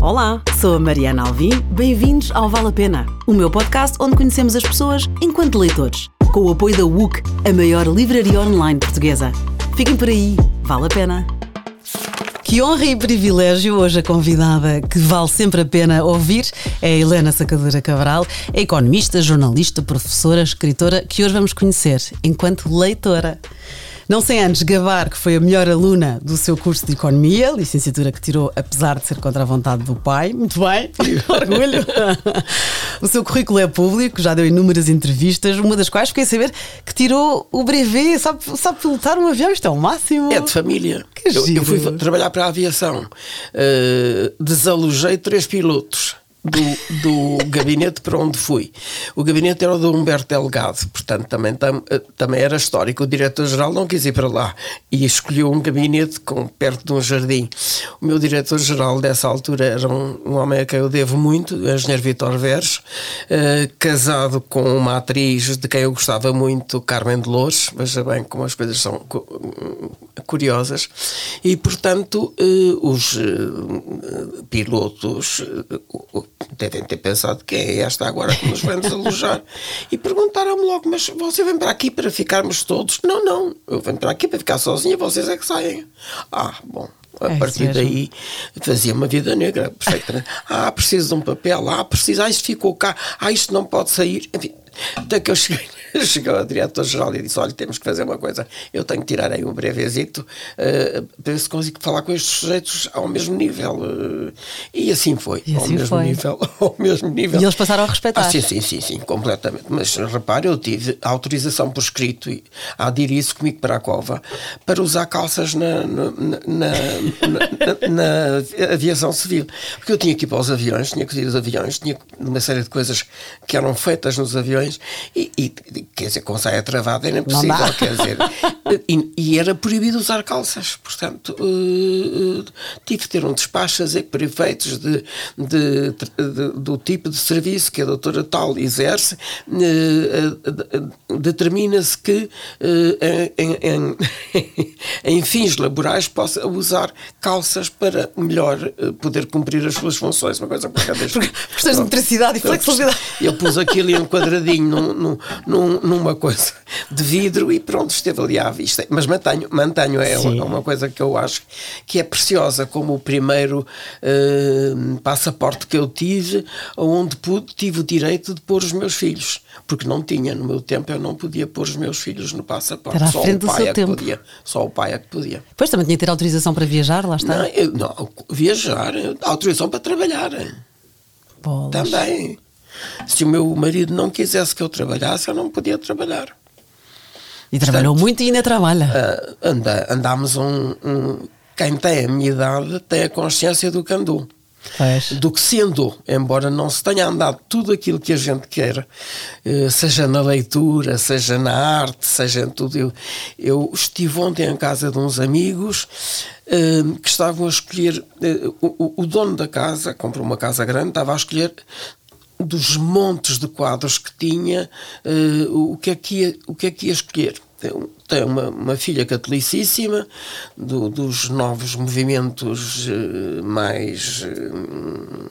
Olá, sou a Mariana Alvim. Bem-vindos ao Vale a Pena, o meu podcast onde conhecemos as pessoas enquanto leitores, com o apoio da WUC, a maior livraria online portuguesa. Fiquem por aí, vale a pena. Que honra e privilégio hoje a convidada que vale sempre a pena ouvir é Helena Sacadura Cabral, é economista, jornalista, professora, escritora, que hoje vamos conhecer enquanto leitora. Não sem antes gabar que foi a melhor aluna do seu curso de Economia, licenciatura que tirou apesar de ser contra a vontade do pai. Muito bem, orgulho. o seu currículo é público, já deu inúmeras entrevistas, uma das quais fiquei a saber que tirou o brevet, sabe, sabe pilotar um avião, isto é o máximo. É de família. Que eu, eu fui trabalhar para a aviação, uh, desalojei três pilotos. Do, do gabinete para onde fui. O gabinete era o do Humberto Delgado, portanto também, tam, eh, também era histórico. O diretor-geral não quis ir para lá e escolheu um gabinete com, perto de um jardim. O meu diretor-geral dessa altura era um, um homem a quem eu devo muito, o engenheiro Vitor Veres, eh, casado com uma atriz de quem eu gostava muito, Carmen de Lourdes. Veja bem como as coisas são curiosas. E, portanto, eh, os eh, pilotos eh, devem ter pensado quem é esta agora que nos vem desalojar. E perguntaram-me logo, mas você vem para aqui para ficarmos todos? Não, não, eu venho para aqui para ficar sozinha, vocês é que saem. Ah, bom. A É partir daí fazia uma vida negra, perfeitamente. Ah, preciso de um papel, ah, preciso, ah, isto ficou cá, ah, isto não pode sair. Enfim, até que eu cheguei, cheguei ao diretor-geral e disse: Olha, temos que fazer uma coisa, eu tenho que tirar aí um brevezito uh, para ver se consigo falar com estes sujeitos ao mesmo nível. uh, e assim foi, E ao assim mesmo foi. nível. Ao mesmo nível. E eles passaram a respeitar. Ah, sim, sim, sim, sim, completamente. Mas repare, eu tive autorização por escrito a aderir isso comigo para a cova para usar calças na, na, na, na- na aviação civil. Porque eu tinha que ir para os aviões, tinha que ir aos aviões, tinha uma série de coisas que eram feitas nos aviões e, e, quer dizer, com saia travada era impossível, dá. quer dizer. E, e era proibido usar calças. Portanto, eh, eh, tive que ter um despacho a dizer que para efeitos de, de- de- do tipo de serviço que a doutora tal exerce, eh, determina-se que em, em- em fins laborais possa usar calças para melhor poder cumprir as suas funções. Uma coisa qualquer. Questões de metricidade e flexibilidade. Eu pus aquilo em um quadradinho num, num- num- numa coisa de vidro e pronto, esteve ali à vista. Mas mantenho, mantenho é Sim. uma, coisa que eu acho que é preciosa, como o primeiro eh, passaporte que eu tive, onde pude, tive o direito de pôr os meus filhos. Porque não tinha, no meu tempo, eu não podia pôr os meus filhos no passaporte. Era à Só o do pai seu é que tempo. podia. Só o pai é que podia. Pois também tinha que ter autorização para viajar, lá está. Não, eu- não, viajar, autorização para trabalhar. Bolas. Também. Se o meu marido não quisesse que eu trabalhasse, eu não podia trabalhar. E trabalhou Portanto, muito e ainda trabalha. Ah, anda, andámos um, um- Quem tem a minha idade tem a consciência do que andou. Pois. Do que se andou, embora não se tenha andado tudo aquilo que a gente quer, eh, seja na leitura, seja na arte, seja em tudo. Eu, eu estive ontem em casa de uns amigos eh, que estavam a escolher. eh, o- o dono da casa, comprou uma casa grande, estava a escolher dos montes de quadros que tinha, eh, o, que é que ia, o que é que ia escolher. Tem, tem uma, uma filha catolicíssima do- dos novos movimentos eh, mais. eh,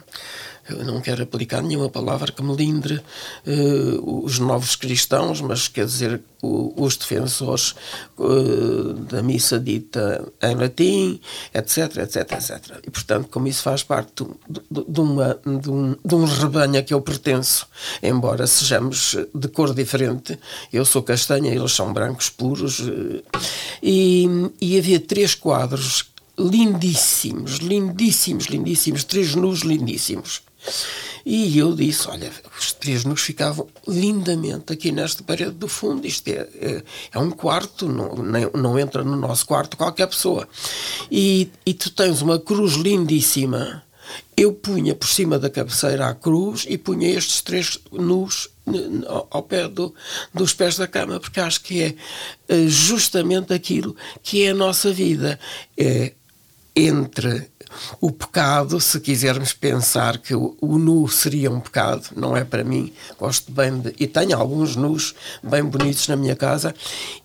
eu não quero aplicar nenhuma palavra que melindre eh, os novos cristãos, mas quer dizer, o- os defensores eh, da missa dita em latim, etc, etc, etc. E, portanto, como isso faz parte do- do- de, uma- de um, de um rebanho a que eu pertenço, embora sejamos de cor diferente, eu sou castanha, eles são brancos puros, eh, e, e havia três quadros lindíssimos, lindíssimos, lindíssimos, três nus lindíssimos. E eu disse: Olha, os três nus ficavam lindamente aqui nesta parede do fundo. Isto é, é, é um quarto, não, nem- não entra no nosso quarto qualquer pessoa. E, e tu tens uma cruz lindíssima. Eu punha por cima da cabeceira a cruz e punha estes três nus ao pé do- dos pés da cama, porque acho que é eh, justamente aquilo que é a nossa vida. É entre o pecado, se quisermos pensar que o, nu seria um pecado, não é para mim, gosto bem de. E tenho alguns nus bem bonitos na minha casa,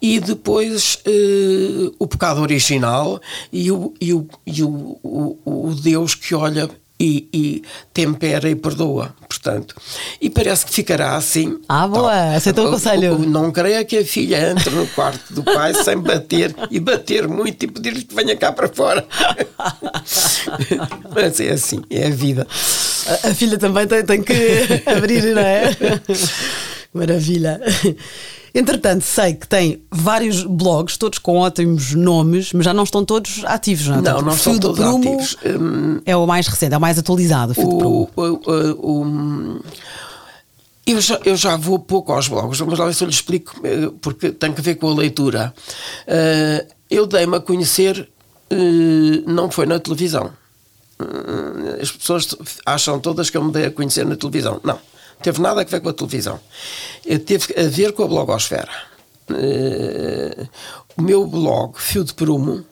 e depois eh, o pecado original e o, e o, e o, o, o Deus que olha e, e, tempera e perdoa, portanto. E parece que ficará assim. Ah, boa, tá. aceitou o conselho. Não creia que a filha entre no quarto do pai sem bater e bater muito e pedir-lhe que venha cá para fora. Mas é assim, é a vida. A, a filha também tem, tem que abrir, não é? Maravilha. Entretanto, sei que tem vários blogs, todos com ótimos nomes, mas já não estão todos ativos, não é? Não, não estão todos ativos. Hum, é o mais recente, é o mais atualizado. O, o, o, eu já, eu já vou pouco aos blogs, mas lá se eu lhe explico, eh, porque tem que ver com a leitura. Eh, eu dei-me a conhecer, eh, não foi na televisão. As pessoas acham todas que eu me dei a conhecer na televisão. Não teve nada a ver com a televisão. Teve a ver com a blogosfera. Uh, o meu blog, Fio de Prumo,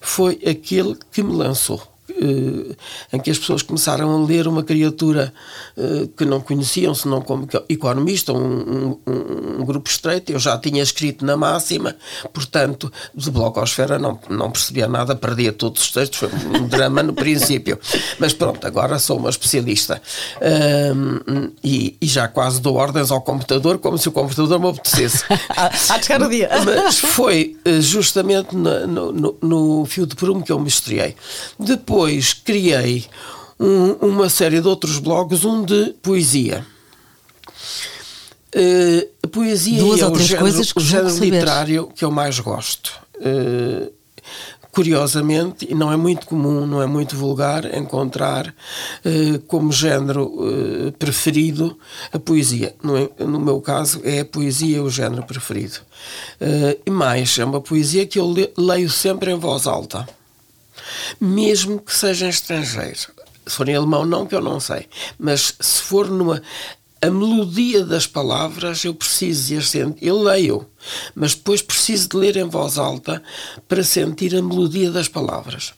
foi aquele que me lançou uh, em que as pessoas começaram a ler uma criatura uh, que não conheciam, senão como economista, um, um, um, grupo estreito. Eu já tinha escrito na máxima, portanto, de blogosfera não, não percebia nada, perdia todos os textos, foi um drama no princípio. Mas pronto, agora sou uma especialista. Uh, e, e, já quase dou ordens ao computador como se o computador me obedecesse. Há chegar o dia. Mas foi eh, justamente no, no, no fio de prumo que eu me estreiei. Depois depois criei um, uma série de outros blogs, um de poesia. Uh, a poesia Duas é o género, o género literário que eu mais gosto. Uh, curiosamente, e não é muito comum, não é muito vulgar, encontrar uh, como género preferido a poesia. No, no, meu caso, é a poesia o género preferido. E mais, é uma poesia que eu leio sempre em voz alta mesmo que seja estrangeiro. Se for em alemão, não, que eu não sei. Mas se for numa a melodia das palavras eu preciso ir sentir, eu leio, mas depois preciso de ler em voz alta para sentir a melodia das palavras.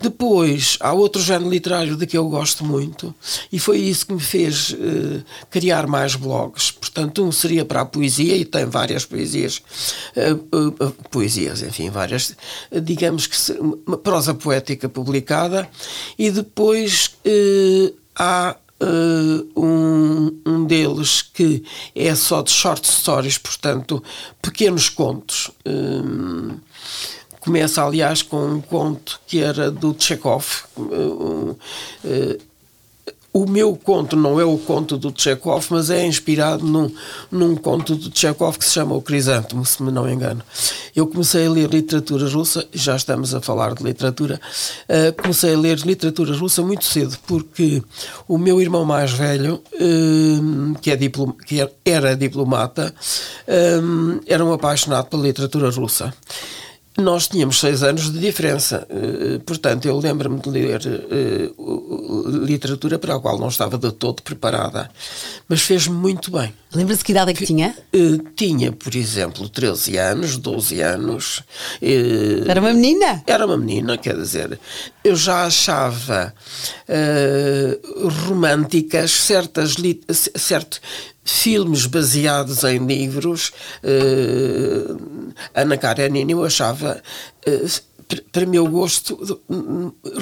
Depois, há outro género literário de que eu gosto muito e foi isso que me fez uh, criar mais blogs. Portanto, um seria para a poesia e tem várias poesias, uh, uh, poesias, enfim, várias, digamos que uma prosa poética publicada e depois há Uh, um, um deles que é só de short stories, portanto, pequenos contos. Um, começa, aliás, com um conto que era do Chekhov. Uh, o meu conto não é o conto do Chekhov, mas é inspirado num, num conto do Chekhov que se chama O Crisântemo, se me não engano. Eu comecei a ler literatura russa, já estamos a falar de literatura, uh, comecei a ler literatura russa muito cedo, porque o meu irmão mais velho, uh, que, é diplom, que era diplomata, uh, era um apaixonado pela literatura russa. Nós tínhamos seis anos de diferença, eh, portanto, eu lembro-me de ler uh, literatura para a qual não estava de todo preparada, mas fez-me muito bem. Lembra-se que idade é que tinha? Uh, tinha, por exemplo, 13 anos, 12 anos. Uh, era uma menina? Era uma menina, quer dizer, eu já achava românticas certas, certo, filmes baseados em livros, uh, Ana Karenina eu achava, uh, para meu gosto,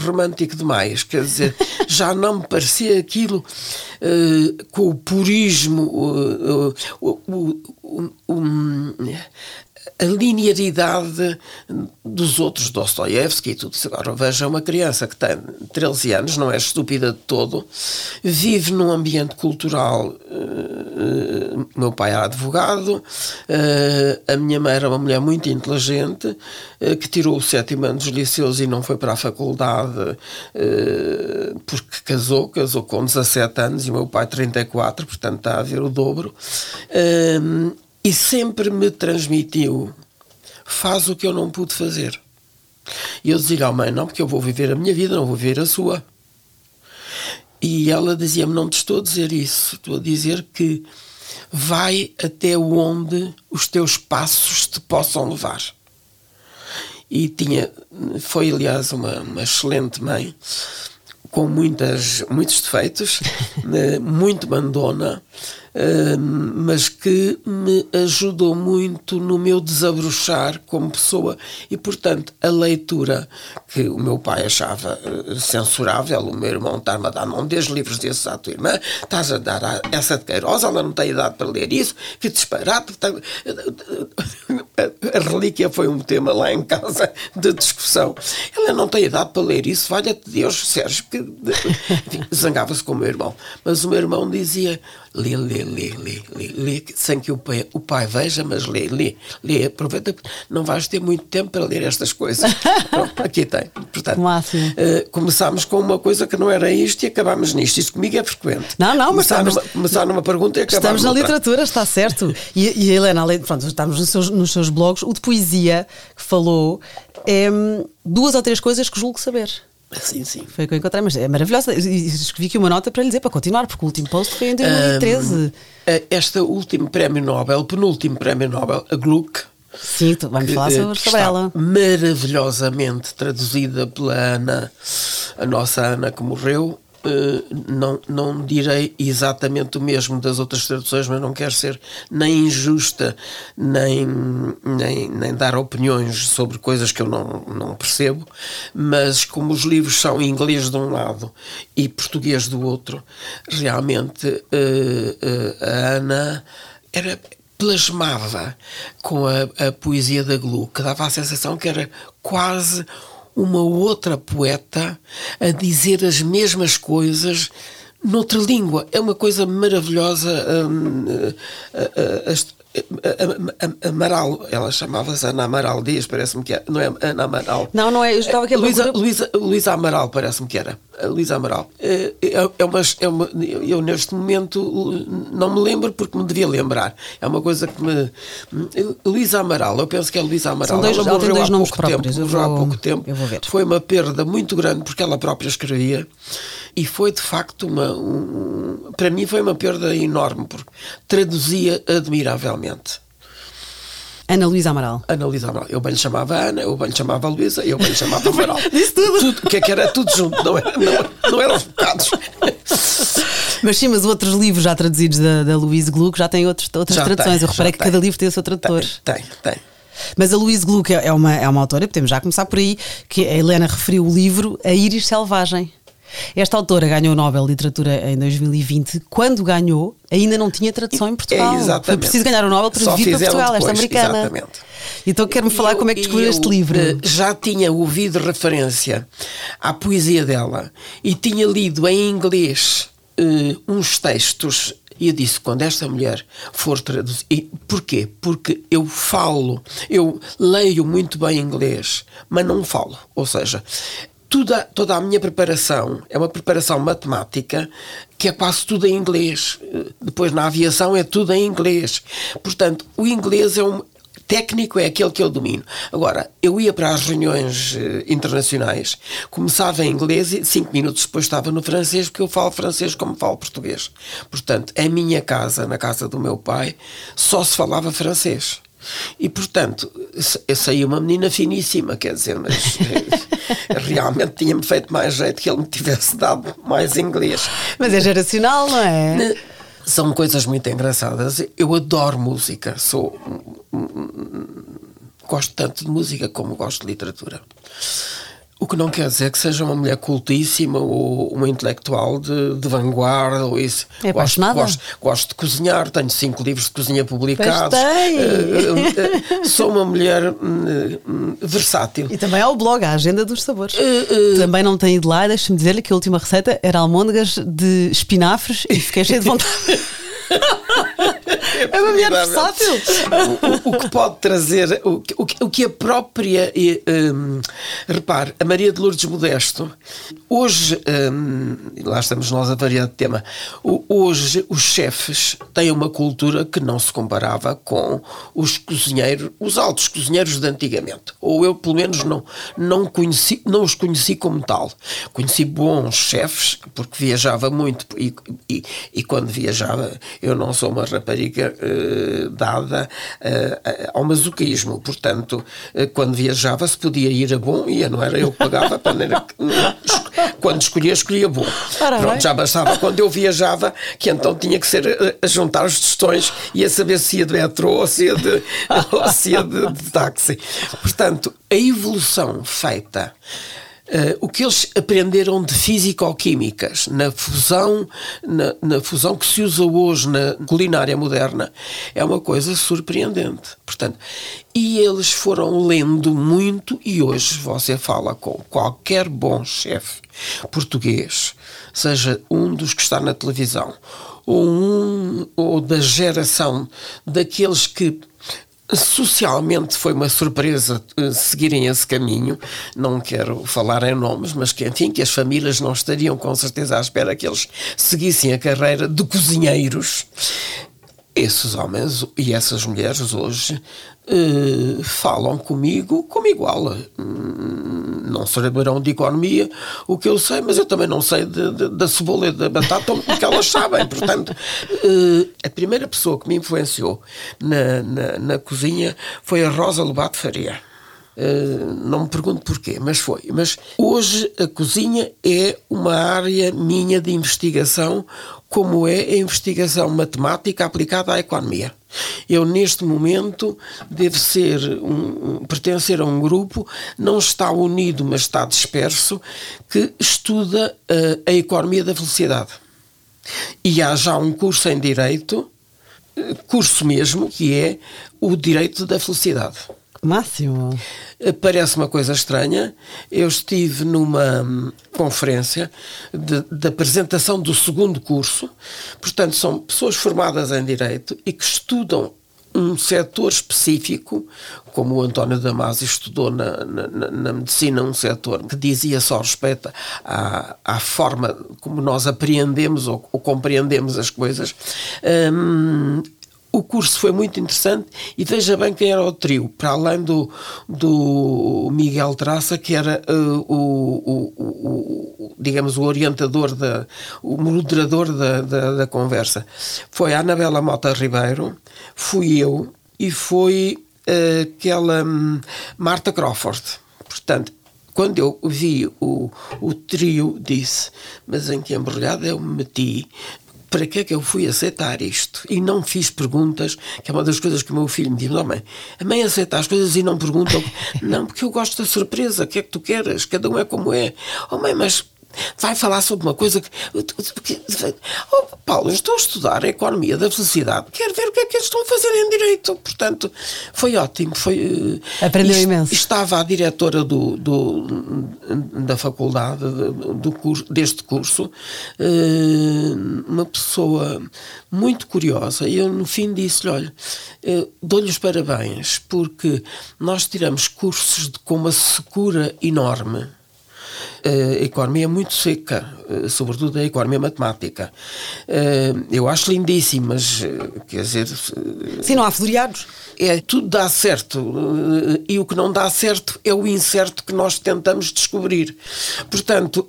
romântico demais. Quer dizer, já não me parecia aquilo uh, com o purismo, a linearidade dos outros Dostoiévski e tudo isso. Agora veja uma criança que tem 13 anos, não é estúpida de todo, vive num ambiente cultural. Uh, meu pai era advogado, uh, a minha mãe era uma mulher muito inteligente, uh, que tirou o sétimo ano dos liceus e não foi para a faculdade porque casou, casou com 17 anos e o meu pai 34, portanto está a ver o dobro e sempre me transmitiu: faz o que eu não pude fazer. E eu dizia à mãe: não, porque eu vou viver a minha vida, não vou viver a sua. E ela dizia-me: não te estou a dizer isso, estou a dizer que vai até onde os teus passos te possam levar. E tinha, foi aliás uma, uma excelente mãe, com muitas, muitos defeitos, eh, muito mandona, mas que me ajudou muito no meu desabrochar como pessoa e, portanto, a leitura que o meu pai achava eh, censurável, o meu irmão está-me a dar, não dês livros desses à tua irmã, estás a dar a essa de Queiroz, ela não tem idade para ler isso, que disparate. A relíquia foi um tema lá em casa de discussão. Ela não tem idade para ler isso, valha-te Deus, Sérgio, que zangava-se com o meu irmão. Mas o meu irmão dizia: lê, lê, lê, lê, lê, lê, sem que o pai, o pai veja, mas lê, lê, lê, aproveita, não vais ter muito tempo para ler estas coisas. Pronto, aqui tem. Portanto, uh, começámos com uma coisa que não era isto e acabámos nisto. Isso comigo é frequente. Não, não, mas começar, estamos, numa, começar numa pergunta e acabar Estamos na literatura, está certo. E, e a Helena, além, pronto, estamos nos seus, nos seus blogs, o de poesia que falou é hum, duas ou três coisas que julgo saber. Sim, sim. Foi o que eu encontrei, mas é maravilhosa. Escrevi aqui uma nota para lhe dizer para continuar, porque o último post foi em 2013. Um, este último prémio Nobel, penúltimo prémio Nobel, a Gluck. Sim, vamos falar sobre, sobre ela. Maravilhosamente traduzida pela Ana, a nossa Ana que morreu, não, não direi exatamente o mesmo das outras traduções, mas não quero ser nem injusta, nem, nem, nem dar opiniões sobre coisas que eu não, não percebo, mas como os livros são inglês de um lado e português do outro, realmente uh, uh, a Ana era plasmava com a, a poesia da Glu, que dava a sensação que era quase uma outra poeta a dizer as mesmas coisas noutra língua. É uma coisa maravilhosa. Hum, a, a, a, Amaral, ela chamava-se Ana Amaral Dias, parece-me que era. Não é Ana Amaral. Não, não é. Eu estava aqui a Luísa, Luísa, Luísa Amaral, parece-me que era. Luísa Amaral. É, é, é, uma, é uma, eu, neste momento, não me lembro porque me devia lembrar. É uma coisa que me. Luísa Amaral, eu penso que é Luísa Amaral. São dois, ela morreu dois há nomes pouco próprios. tempo. Vou, há pouco tempo. Eu vou ver. Foi uma perda muito grande porque ela própria escrevia e foi de facto uma. Um, para mim foi uma perda enorme porque traduzia admiravelmente. Ana Luísa Amaral. Ana Luísa Amaral. Eu bem lhe chamava Ana, eu bem lhe chamava Luísa, eu bem lhe chamava Amaral. Disse tudo. tudo. Que é que era tudo junto, não, era, não, não eram os bocados. Mas sim, mas outros livros já traduzidos da, da Louise Gluck já têm outros, outras Já traduções. tem, eu reparei que tem. cada livro tem o seu tradutor. Tem, tem. Mas a Louise Gluck é é uma, é uma autora, podemos já começar por aí, que a Helena referiu o livro A Íris Selvagem. Esta autora ganhou o Nobel de Literatura em 2020. Quando ganhou, ainda não tinha tradução em Portugal. É, exatamente. Foi preciso ganhar o Nobel para Só vir para Portugal, esta depois, americana. exatamente. Então quero-me falar Eu- como é que descobriu este livro. eh, Já tinha ouvido referência à poesia dela e tinha lido em inglês eh, uns textos. E eu disse: quando esta mulher for traduzir. e Porquê? Porque eu falo, eu leio muito bem inglês, mas não falo. Ou seja, toda, toda a minha preparação é uma preparação matemática que é quase tudo em inglês. Eh, Depois na aviação é tudo em inglês. Portanto, o inglês é um. Técnico é aquele que eu domino. Agora, eu ia para as reuniões eh, internacionais, começava em inglês e cinco minutos depois estava no francês, porque eu falo francês como falo português. Portanto, em minha casa, na casa do meu pai, só se falava francês. E, portanto, eu saí uma menina finíssima, quer dizer, mas eh, realmente tinha-me feito mais jeito que ele me tivesse dado mais inglês. Mas é geracional, não é? São coisas muito engraçadas. Eu adoro música, sou. Gosto tanto de música como gosto de literatura. O que não quer dizer que seja uma mulher cultíssima ou uma intelectual de, de vanguarda ou isso. É gosto, gosto, gosto de cozinhar, tenho cinco livros de cozinha publicados. Eh, eh, eh, sou uma mulher hum, hum, versátil. E também há o blog, a Agenda dos Sabores. Eh, Também não tem ido lá, e deixa-me dizer-lhe que a última receita era almôndegas de espinafres e fiquei cheio de vontade. É uma mulher versátil. o, o- o que pode trazer, o, que- o, o que a própria. hum, repare, a Maria de Lourdes Modesto, hoje, e lá estamos nós a variar de tema, hoje os chefes têm uma cultura que não se comparava com os cozinheiros, os altos cozinheiros de antigamente. Ou eu, pelo menos, não, não, conheci, não os conheci como tal. Conheci bons chefes, porque viajava muito e, e, e quando viajava, eu não sou uma rapariga uh, dada uh, ao masoquismo. Portanto, uh, quando viajava se podia ir a bom, ia, não era eu que pagava, quando escolhia, escolhia bom. Pronto, já bastava quando eu viajava, que então tinha que ser a juntar os tostões e a saber se ia de metrô ou se ia de, ou se ia de, de táxi. Portanto, a evolução feita Uh, o que eles aprenderam de físico-químicas na fusão, na, na, fusão que se usa hoje na culinária moderna é uma coisa surpreendente. Portanto, e eles foram lendo muito e hoje você fala com qualquer bom chefe português, seja um dos que está na televisão ou um ou da geração daqueles que Socialmente foi uma surpresa uh, seguirem esse caminho. Não quero falar em nomes, mas que, enfim, que as famílias não estariam com certeza à espera que eles seguissem a carreira de cozinheiros. Esses homens e essas mulheres hoje uh, falam comigo como igual. Hum, não saberão de economia o que eu sei, mas eu também não sei de, de, da cebola e da batata o que elas sabem. Portanto, uh, a primeira pessoa que me influenciou na, na, na cozinha foi a Rosa Lobato Faria. Uh, não me pergunto porquê, mas foi. Mas hoje a cozinha é uma área minha de investigação, como é a investigação matemática aplicada à economia. Eu, neste momento, devo ser um, pertencer a um grupo, não está unido, mas está disperso, que estuda uh, a economia da velocidade. E há já um curso em Direito, uh, curso mesmo, que é o Direito da Velocidade. Máximo. Eh, parece uma coisa estranha. Eu estive numa hum, conferência de, de, apresentação do segundo curso. Portanto, são pessoas formadas em Direito e que estudam um setor específico, como o António Damasio estudou na, na, na, medicina, um setor que dizia só respeito à, à forma como nós apreendemos ou, ou compreendemos as coisas. Um, o curso foi muito interessante e veja bem quem era o trio, para além do, do Miguel Traça, que era uh, o, o, o, digamos, o orientador, da, o moderador da, da, da, conversa. Foi a Anabela Mota Ribeiro, fui eu e foi uh, aquela um, Marta Crawford. Portanto, quando eu vi o, o trio, disse: Mas em que embrulhada eu me meti? Para que é que eu fui aceitar isto? E não fiz perguntas, que é uma das coisas que o meu filho me diz: oh, mãe, a mãe aceita as coisas e não pergunta. não, porque eu gosto da surpresa, o que é que tu queres? Cada um é como é. Oh, mãe, mas vai falar sobre uma coisa que. Oh, Paulo, estou a estudar a economia da felicidade, quero ver o que é que eles estão a fazer em direito. Portanto, foi ótimo. Foi, eh, Aprendeu imenso. Estava a diretora do, do da faculdade, do curso, deste curso, eh, uma pessoa muito curiosa, e eu no fim disse-lhe: olha, eh, dou-lhe os parabéns, porque nós tiramos cursos de, com uma secura enorme a economia é muito seca, eh, sobretudo a economia matemática. Eh, eu acho lindíssimo, mas eh, quer dizer. Sim, não há floreados. É, tudo dá certo e o que não dá certo é o incerto que nós tentamos descobrir. Portanto.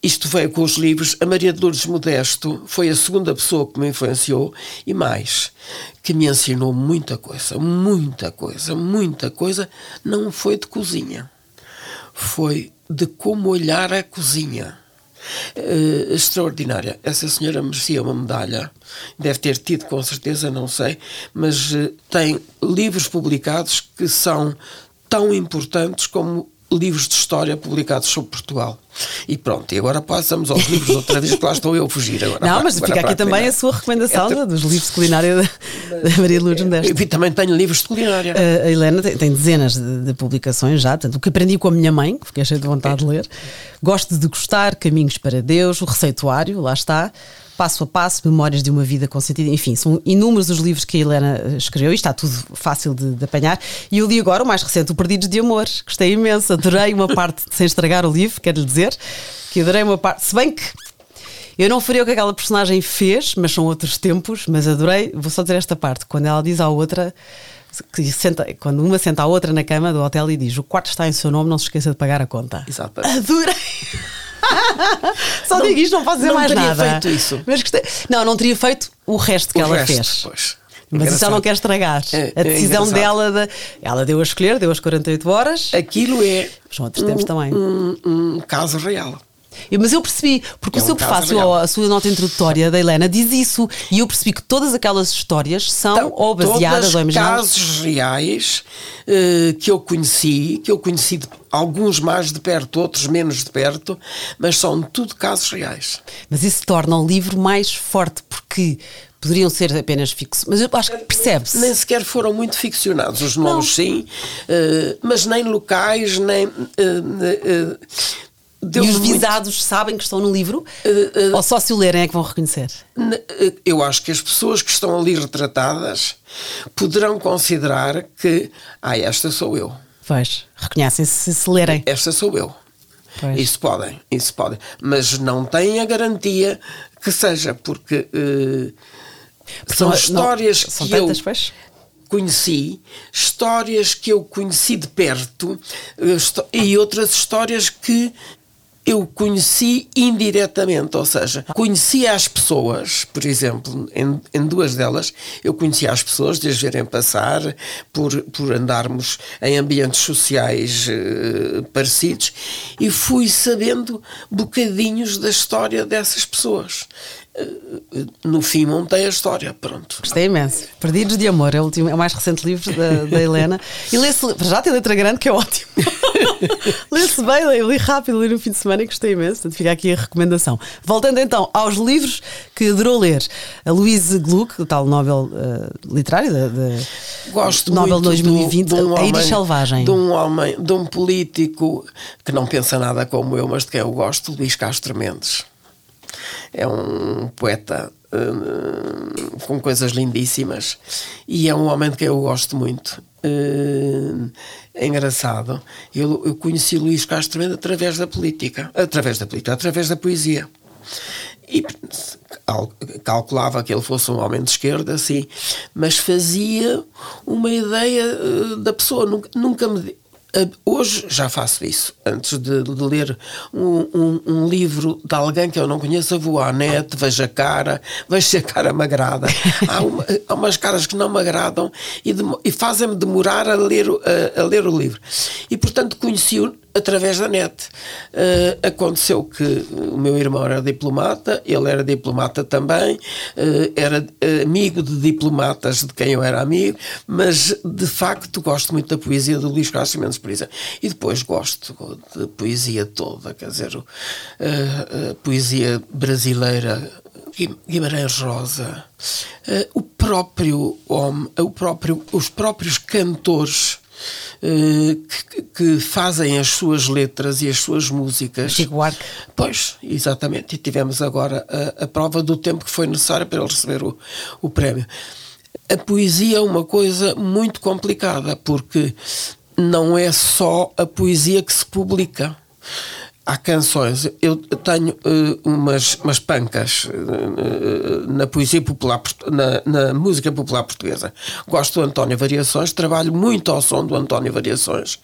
Isto veio com os livros. A Maria de Lourdes Modesto foi a segunda pessoa que me influenciou e mais, que me ensinou muita coisa, muita coisa, muita coisa. Não foi de cozinha, foi de como olhar a cozinha. Uh, extraordinária. Essa senhora merecia uma medalha. Deve ter tido, com certeza, não sei, mas uh, tem livros publicados que são tão importantes como livros de história publicados sobre Portugal. E pronto, e agora passamos aos livros outra vez, que lá estou eu a fugir. Agora, não, mas fica aqui também a sua recomendação é, dos livros de culinária da, da Maria Lourdes Modesto. E também tenho livros de culinária. Uh, a Helena tem, tem dezenas de, de, publicações já, tanto o que aprendi com a minha mãe, que fiquei cheio de vontade de ler. Gosto de degustar, Caminhos para Deus, o Receituário, lá está passo a passo, memórias de uma vida com sentido, enfim, são inúmeros os livros que a Helena eh, escreveu e está tudo fácil de, de apanhar. E eu li agora o mais recente, O Perdidos de Amor, gostei imenso, adorei uma parte, sem estragar o livro, quero lhe dizer, que adorei uma parte, se bem que eu não faria o que aquela personagem fez, mas são outros tempos, mas adorei, vou só dizer esta parte, quando ela diz à outra senta, quando uma senta a outra na cama do hotel e diz o quarto está em seu nome, não se esqueça de pagar a conta. Exato. Adorei! Só digo isto, não posso dizer não mais nada. Não teria feito isso. Mas gostei. Não, não teria feito o resto que o ela resto, fez. Pois. Mas isso ela não quer estragar. É- a é decisão engraçado. dela, de, ela deu a escolher, deu as 48 horas. Aquilo é São outros tempos também. um, um caso real. Mas eu percebi, porque É o seu prefácio, a sua nota introdutória da Helena diz isso. E eu percebi que todas aquelas histórias são Então, ou baseadas ou imaginadas. casos reais eh, que eu conheci, que eu conheci de- alguns mais de perto, outros menos de perto, mas são tudo casos reais. Mas isso torna o livro mais forte, porque poderiam ser apenas fixos. Mas eu acho que percebe-se. Nem sequer foram muito ficcionados. Os nomes, sim, eh, mas nem locais, nem. Eh, eh, E os muito- visados sabem que estão no livro? Eh, Ou só se o lerem é que vão reconhecer? Ne- Eu acho que as pessoas que estão ali retratadas poderão considerar que, ah, esta sou eu, Pois, reconhecem-se se lerem. esta sou eu. Pois. Isso podem, isso podem. Mas não têm a garantia que seja, porque eh, são não- histórias não- são que eu tantas, pois. conheci, histórias que eu conheci de perto eh, e outras histórias que eu conheci indiretamente, ou seja, conhecia as pessoas, por exemplo, em, em duas delas, eu conhecia as pessoas de as verem passar, por, por andarmos em ambientes sociais eh, parecidos, e fui sabendo bocadinhos da história dessas pessoas. Eh, No fim, montei a história, pronto. Gostei imenso. Perdidos de Amor é o, último, é o mais recente livro da, da Helena. E lê-se, já tem letra grande, que é ótimo. lê-se bem, li, li rápido, li no fim de semana e gostei imenso. Portanto, fica aqui a recomendação. Voltando então aos livros que adorou ler. A Louise Gluck, o tal Nobel eh, literário, da, da Gosto Nobel muito 2020, de um a Iris Selvagem. De um homem, de um político que não pensa nada como eu, mas de quem eu gosto, Luís Castro Mendes. É um poeta hum, com coisas lindíssimas e é um homem de quem eu gosto muito. É engraçado. Eu, eu conheci Luís Castro Mendes através da política, através da política, através da poesia. E cal- calculava que ele fosse um homem de esquerda, sim, mas fazia uma ideia eh, da pessoa. Nunca, nunca me. Hoje já faço isso. Antes de, de ler um, um- um livro de alguém que eu não conheço, vou à net, vejo a cara, vejo se a cara me agrada. Há, uma- há umas caras que não me agradam e, e fazem-me demorar a ler, a, a ler o livro. E, portanto, conheci-o através da net. Eh, aconteceu que o meu irmão era diplomata, ele era diplomata também, eh, era amigo de diplomatas de quem eu era amigo, mas de facto gosto muito da poesia do Luís Castro Mendes, por exemplo. E depois gosto de poesia toda, quer dizer, a poesia brasileira. Guim- Guimarães Rosa, o próprio homem, o próprio, os próprios cantores que, que fazem as suas letras e as suas músicas. Chico Buarque. Pois, exatamente. E tivemos agora a, a prova do tempo que foi necessário para ele receber o, o prémio. A poesia é uma coisa muito complicada, porque não é só a poesia que se publica. Há canções, eu tenho eh, umas, umas pancas eh, na poesia popular, na, na música popular portuguesa. Gosto do António Variações, trabalho muito ao som do António Variações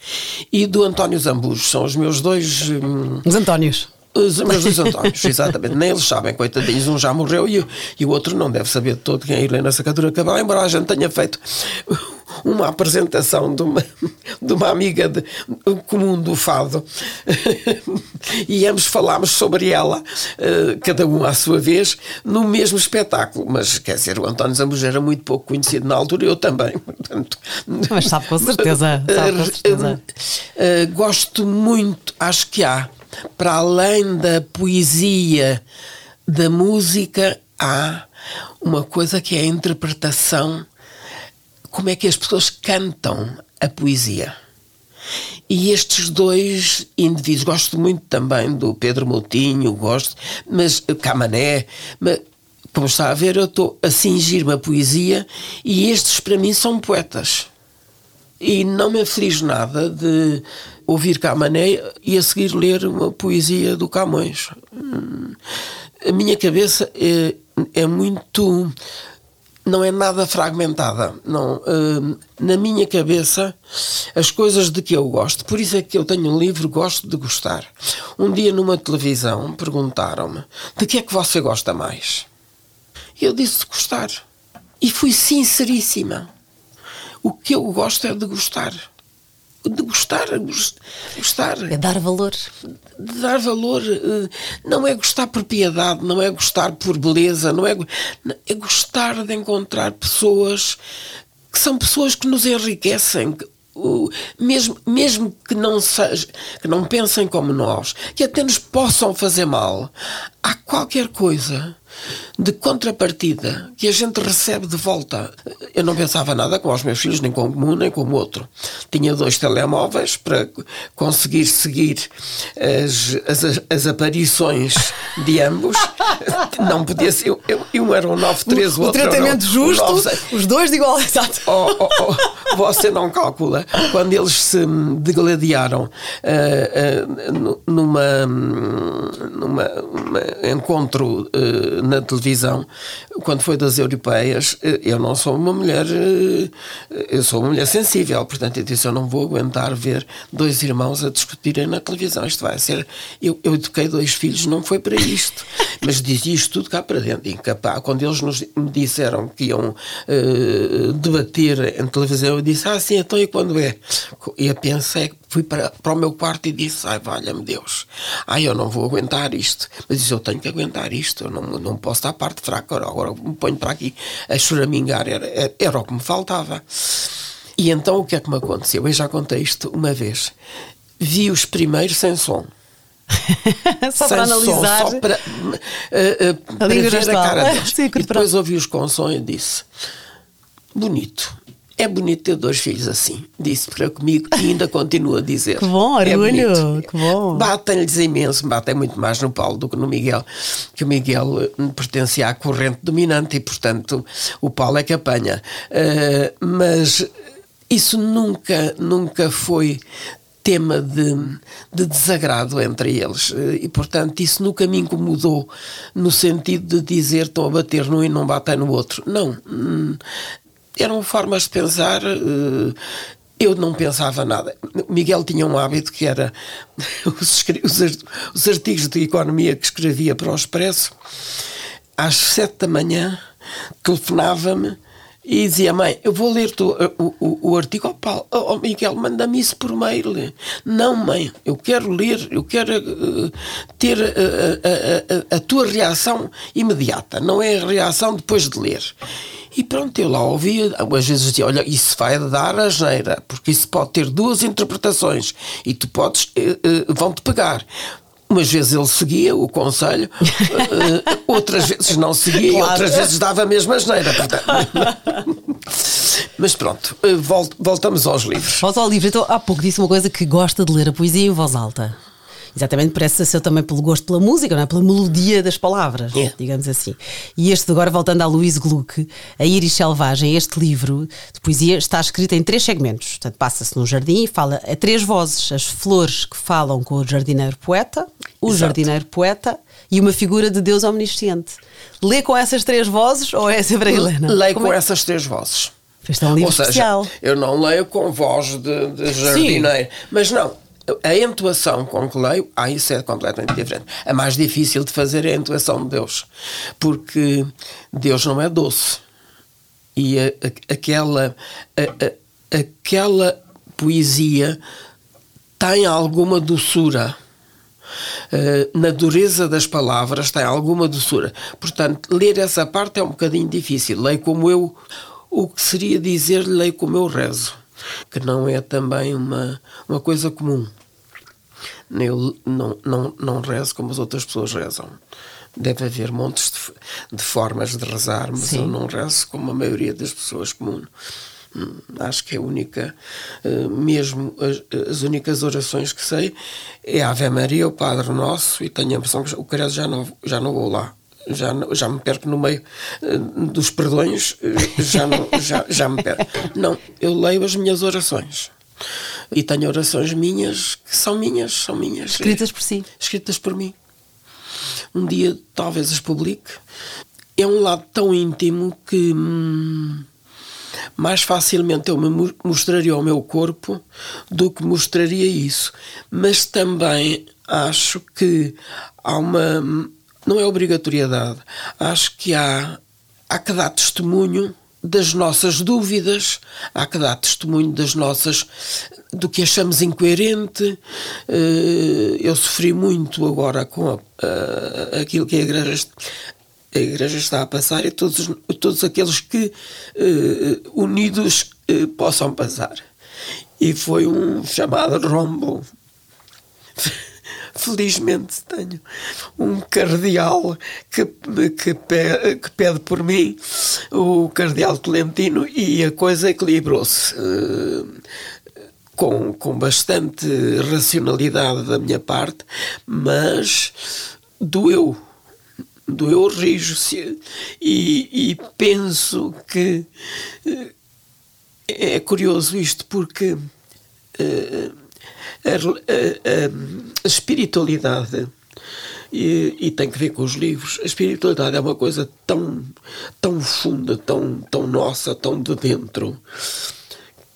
e do António Zambujo. São os meus dois. hum, Os Antónios. os meus dois Antónios, exatamente. Nem eles sabem, coitadinhos. Um já morreu e, o- e o outro não deve saber de todo quem é a Helena Sacadura Cabral, embora a gente tenha feito uma apresentação de uma, de uma amiga de- comum do Fado e ambos falámos sobre ela, eh, cada um à sua vez, no mesmo espetáculo. Mas, quer dizer, o António Zambujo era muito pouco conhecido na altura, eu também. Portanto, Mas sabe com certeza, sabe com certeza. Uh, gosto muito, acho que há, para além da poesia, da música, há uma coisa que é a interpretação, como é que as pessoas cantam a poesia. E estes dois indivíduos, gosto muito também do Pedro Moutinho, gosto, mas Camané, mas, como está a ver, eu estou a cingir-me a poesia e estes para mim são poetas. E não me aflige nada de ouvir Camané e a seguir ler uma poesia do Camões. Hum, A minha cabeça é, é muito. Não é nada fragmentada. Não, hum, na minha cabeça, as coisas de que eu gosto, por isso é que eu tenho um livro Gosto de Gostar. Um dia numa televisão perguntaram-me de que é que você gosta mais? Eu disse gostar. E fui sinceríssima. O que eu gosto é de gostar. De gostar, gostar. É dar valor. De dar valor. Eh, não é gostar por piedade, não é gostar por beleza, não é, é gostar de encontrar pessoas que são pessoas que nos enriquecem, mesmo, mesmo que não, seja, que não pensem como nós, que até nos possam fazer mal, há qualquer coisa de contrapartida que a gente recebe de volta. Eu não pensava nada com os meus filhos, nem com um, nem com o outro. Tinha dois telemóveis para conseguir seguir as, as, as aparições de ambos. Não podia ser. Eu, um era um 93, o, o outro tratamento era justo, um os dois de igual. Exato. Oh, oh, oh, você não calcula. Quando eles se degladiaram uh, uh, numa, numa, numa encontro. Uh, na televisão, quando foi das europeias, eh, eu não sou uma mulher, eh, eu sou uma mulher sensível, portanto eu disse, eu não vou aguentar ver dois irmãos a discutirem na televisão, isto vai ser, eu, eu eduquei dois filhos, não foi para isto, mas dizia isto tudo cá para dentro, incapaz, quando eles nos, me disseram que iam uh, debater em televisão, eu disse, ah sim, então e quando é? E eu pensei, fui para, para o meu quarto e disse, ai valha-me Deus, ai eu não vou aguentar isto, mas disse, eu tenho que aguentar isto, eu não, não posso dar parte fraca, agora, me ponho para aqui a choramingar, era, era, era o que me faltava. E então o que é que me aconteceu? Eu já contei isto uma vez. Vi os primeiros sem som. só para analisar. Som, só para, uh, uh, para ver a cara deles. Sim, e depois ouvi-os com som e disse: Bonito. É bonito ter dois filhos assim, disse para comigo e ainda continua a dizer. que bom, é orgulho, é que bom. Batem-lhes imenso, batem muito mais no Paulo do que no Miguel, que o Miguel eh, pertencia à corrente dominante e, portanto, o Paulo é que apanha. Uh, mas isso nunca, nunca foi tema de, de, desagrado entre eles eh, e portanto isso nunca me incomodou no sentido de dizer estão a bater num e não batem no outro não hum, eram formas de pensar. Eh, eu não pensava nada. Miguel tinha um hábito que era os, os artigos de economia que escrevia para o Expresso. Às sete da manhã telefonava-me e dizia: Mãe, eu vou ler tu, o, o, o, artigo. Oh, Paulo, oh, Miguel, manda-me isso por mail. Não, mãe, eu quero ler, eu quero uh, ter a, a, a tua reação imediata, não é a reação depois de ler. E pronto, eu lá ouvia, às vezes dizia, olha, isso vai dar a geira, porque isso pode ter duas interpretações e tu podes, uh, uh, vão-te pegar. Umas vezes ele seguia o conselho, uh, outras vezes não seguia claro. e outras vezes dava a mesma geneira. Mas pronto, voltamos aos livros. Volta ao livro. Então, há pouco disse uma coisa que gosta de ler a poesia em voz alta. Exatamente, parece ser também pelo gosto pela música, não é? pela melodia das palavras, yeah. digamos assim. E este, agora voltando a Luís Gluck, A Iris Selvagem, este livro de poesia está escrito em três segmentos. Portanto, passa-se num jardim e fala a três vozes: as flores que falam com o jardineiro poeta, o Exato. jardineiro poeta e uma figura de Deus omnisciente. Lê com essas três vozes ou é sempre a Helena? Leio com é? essas três vozes. Este é um livro Ou seja, especial. Eu não leio com voz de, de jardineiro, Sim. mas não, a entoação com que leio, ah, isso é completamente diferente. A mais difícil de fazer é a entoação de Deus, porque Deus não é doce. E a, a, aquela, a, aquela poesia tem alguma doçura. Uh, na dureza das palavras tem alguma doçura. Portanto, ler essa parte é um bocadinho difícil. Leio como eu, o que seria dizer, leio como eu rezo que não é também uma, uma coisa comum. Eu não, não, não rezo como as outras pessoas rezam. Deve haver montes de, de formas de rezar, mas Sim. eu não rezo como a maioria das pessoas comuns. Hum, acho que é a única, uh, mesmo as, as, únicas orações que sei é a Ave Maria, o Padre Nosso, e tenho a impressão que o credo já não, já não vou lá já, já me perco no meio uh, dos perdões, uh, já, não, já, já me perco. Não, eu leio as minhas orações. E tenho orações minhas que são minhas, são minhas. Escritas por si. Escritas por mim. Um dia talvez as publique. É um lado tão íntimo que hum, mais facilmente eu me mostraria ao meu corpo do que mostraria isso. Mas também acho que há uma não é obrigatoriedade. Acho que há há que dar testemunho das nossas dúvidas, há que dar testemunho das nossas do que achamos incoerente. Eh, eu sofri muito agora com a, aquilo que a igreja, a igreja está a passar e todos, todos aqueles que uh, unidos possam passar. E foi um chamado rombo felizmente tenho um cardeal que, que, pede, que pede por mim, o cardeal Tolentino, e a coisa equilibrou-se. Uh, com, com bastante racionalidade da minha parte, mas doeu. Doeu o rijo-se. E, e penso que uh, é curioso isto porque. Uh, a, a, a espiritualidade e, e, tem que ver com os livros. A espiritualidade é uma coisa tão, tão funda, tão, tão nossa, tão de dentro,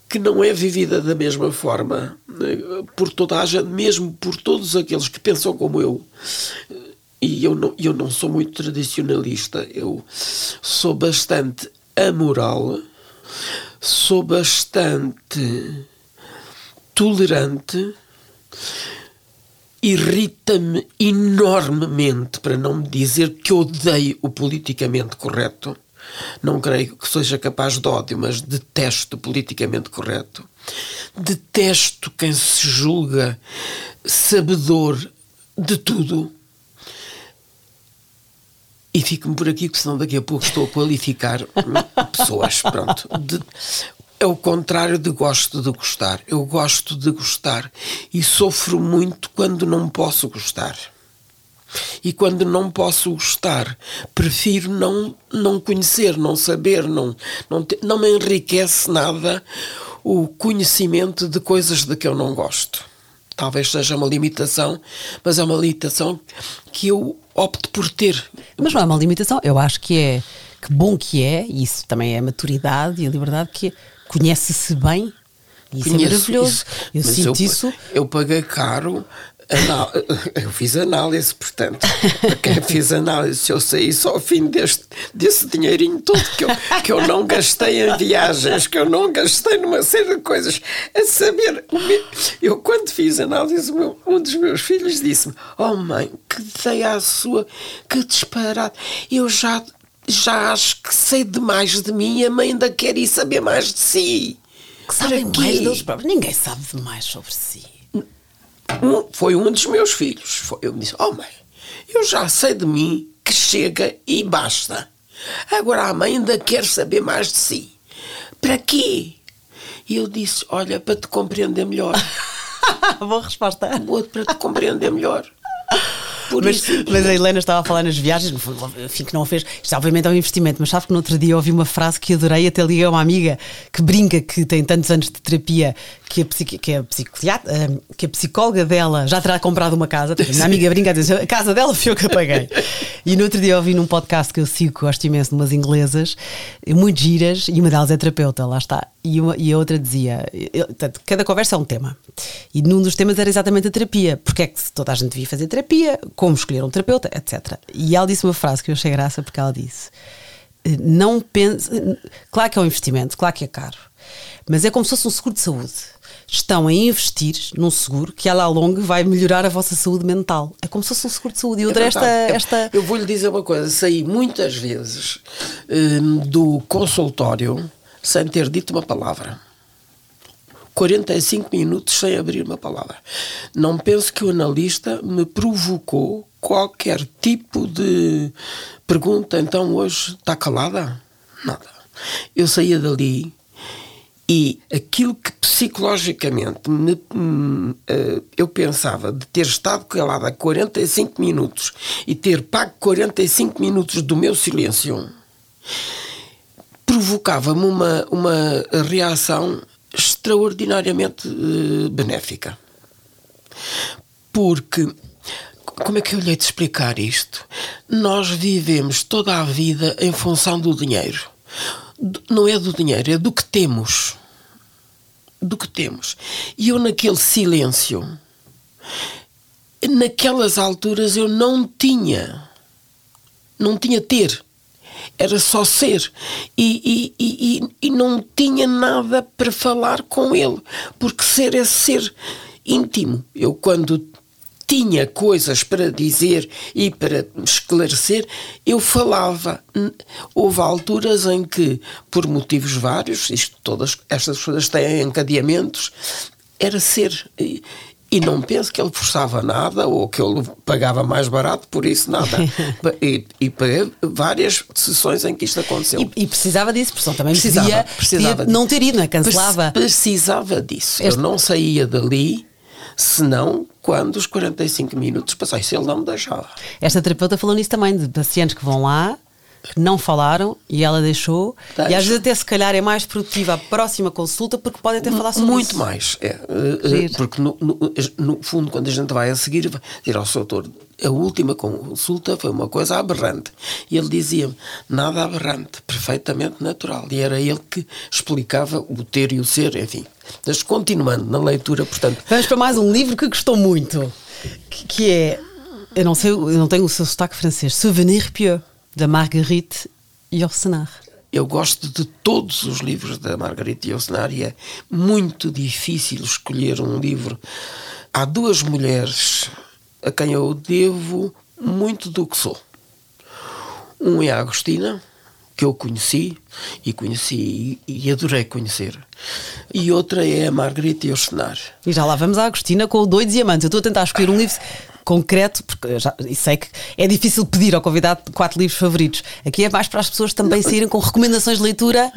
que não é vivida da mesma forma eh, por toda a gente, mesmo por todos aqueles que pensam como eu. E eu não, eu não sou muito tradicionalista, eu sou bastante amoral, sou bastante tolerante, irrita-me enormemente, para não me dizer que odeio o politicamente correto. Não creio que seja capaz de ódio, mas detesto o politicamente correto. Detesto quem se julga sabedor de tudo. E fico-me por aqui, porque senão daqui a pouco estou a qualificar pessoas. Pronto. De, é o contrário de gosto de gostar. Eu gosto de gostar e sofro muito quando não posso gostar. E quando não posso gostar, prefiro não, não conhecer, não saber, não, não, não me enriquece nada o conhecimento de coisas de que eu não gosto. Talvez seja uma limitação, mas é uma limitação que eu opto por ter. Mas não é uma limitação, eu acho que é que bom que é, e isso também é a maturidade e a liberdade, que conhece-se bem. Isso é Conheço é maravilhoso. Isso. Eu Mas sinto eu, isso. Eu paguei caro. Anal... Eu fiz análise, portanto, para quem fiz análise, eu saí só ao fim deste, desse dinheirinho todo que eu, que eu não gastei em viagens, que eu não gastei numa série de coisas. A saber, eu quando fiz análise, um dos meus filhos disse-me: Oh mãe, que ideia a sua, que disparado. Eu já já acho que sei demais de mim e a mãe ainda quer ir saber mais de si. Que sabem mais deles próprios. Ninguém sabe demais sobre si. Um, foi um dos meus filhos. Foi, eu me disse: Oh, mãe, eu já sei de mim que chega e basta. Agora a mãe ainda quer saber mais de si. Para quê? E eu disse: Olha, para te compreender melhor. Boa resposta. Boa, para te compreender melhor. Mas, mas, a Helena estava a falar nas viagens, enfim, que não a fez. Isto obviamente é um investimento, mas sabe que no outro dia ouvi uma frase que adorei, até liguei a uma amiga que brinca que tem tantos anos de terapia que a, que a, eh, que a psicóloga dela já terá comprado uma casa. A minha amiga brinca a casa dela foi eu que a paguei. e no outro dia ouvi num podcast que eu sigo, gosto imenso, de umas inglesas, muito giras, e uma delas é terapeuta, lá está. E, uma, e a outra dizia, eu, portanto, cada conversa é um tema. E num dos temas era exatamente a terapia. Porque é que toda a gente devia fazer terapia, como escolher um terapeuta, etc. E ela disse uma frase que eu achei graça porque ela disse: Não pense. Claro que é um investimento, claro que é caro, mas é como se fosse um seguro de saúde. Estão a investir num seguro que, ela ao longo, vai melhorar a vossa saúde mental. É como se fosse um seguro de saúde. E outra, é esta, esta. Eu vou-lhe dizer uma coisa: saí muitas vezes hum, do consultório sem ter dito uma palavra. 45 minutos sem abrir uma palavra. Não penso que o analista me provocou qualquer tipo de pergunta. Então hoje está calada? Nada. Eu saía dali e aquilo que psicologicamente me, uh, eu pensava de ter estado calada 45 minutos e ter pago 45 minutos do meu silêncio provocava-me uma, uma reação extraordinariamente uh, benéfica. Porque, como é que eu lhe hei de explicar isto? Nós vivemos toda a vida em função do dinheiro. Não é do dinheiro, é do que temos. Do que temos. E eu, naquele silêncio, naquelas alturas, eu não tinha. Não tinha ter era só ser. E, e, e, e não tinha nada para falar com ele, porque ser é ser íntimo. Eu, quando tinha coisas para dizer e para esclarecer, eu falava. Houve alturas em que, por motivos vários, isto todas estas coisas têm encadeamentos, era ser. E não penso que ele forçava nada ou que ele pagava mais barato por isso, nada. e, e paguei várias sessões em que isto aconteceu. E, e precisava disso, porque também precisava, podia, precisava podia não ter ido, não é? Cancelava. Precisava disso. Este... Eu não saía dali senão quando os 45 minutos passassem, ele não me deixava. Esta terapeuta falou nisso também, de pacientes que vão lá não falaram e ela deixou. Deixa. E às vezes até se calhar é mais produtiva a próxima consulta porque podem até falar sobre Muito isso. mais. É, uh, porque no, no, no, fundo, quando a gente vai a seguir, vai dizer ao seu autor, a última consulta foi uma coisa aberrante. E ele dizia-me, nada aberrante, perfeitamente natural. E era ele que explicava o ter e o ser, enfim. Mas continuando na leitura, portanto. Vamos para mais um livro que gostou muito, que, que é. Eu não sei, eu não tenho o seu sotaque francês. Souvenir Pieux da Marguerite Yourcenar. Eu gosto de todos os livros da Marguerite Yourcenar e é muito difícil escolher um livro. Há duas mulheres a quem eu devo muito do que sou. Um é a Agostina, que eu conheci e conheci e adorei conhecer. E outra é a Margarita Yourcenar. E já lá vamos à Agostina com o Dois Diamantes. Eu estou a tentar escolher um livro concreto, porque já sei que é difícil pedir ao convidado quatro livros favoritos. Aqui é mais para as pessoas também saírem com recomendações de leitura.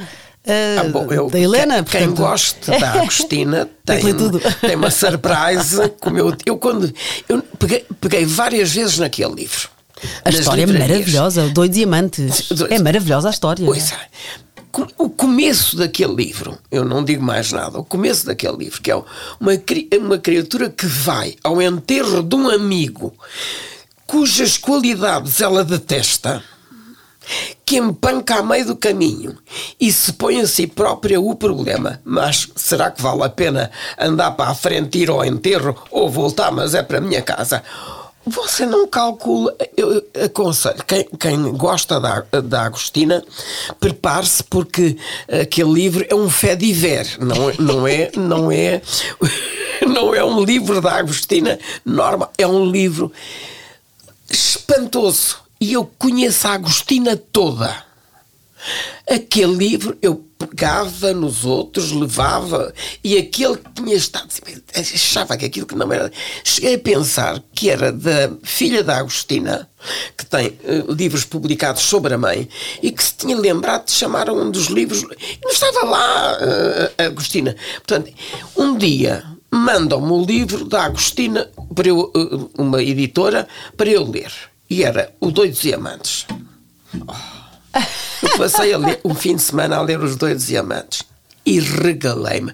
Uh, ah, bom, eu, da Helena. Quem, portanto... gosta da Agostina tem, tem, tem, uma surprise. Como eu, eu quando eu peguei, peguei várias vezes naquele livro. A história é maravilhosa, Dois Diamantes. É maravilhosa a história. Pois é o começo daquele livro, eu não digo mais nada, o começo daquele livro, que é uma, uma criatura que vai ao enterro de um amigo cujas qualidades ela detesta, que empanca a meio do caminho e se põe a si própria o problema. Mas será que vale a pena andar para a frente, ir ao enterro ou voltar, mas é para a minha casa? Você não calcula. Eu aconselho, quem, quem gosta da, da Agostina, prepare-se, porque aquele livro é um fé de ver, não, é, não é. Não é não é um livro da Agostina normal, é um livro espantoso. E eu conheço a Agostina toda. Aquele livro eu pegava nos outros, levava, e aquele que tinha estado, achava que aquilo que não era. Cheguei a pensar que era da filha da Agostina, que tem uh, livros publicados sobre a mãe, e que se tinha lembrado de chamar um dos livros. Não estava lá, uh, Agostina. Portanto, um dia mandam-me o livro da Agostina, para eu, uh, uma editora, para eu ler. E era O Dois Diamantes. Oh. Eu passei ler, um fim de semana a ler Os Dois Diamantes e regalei-me,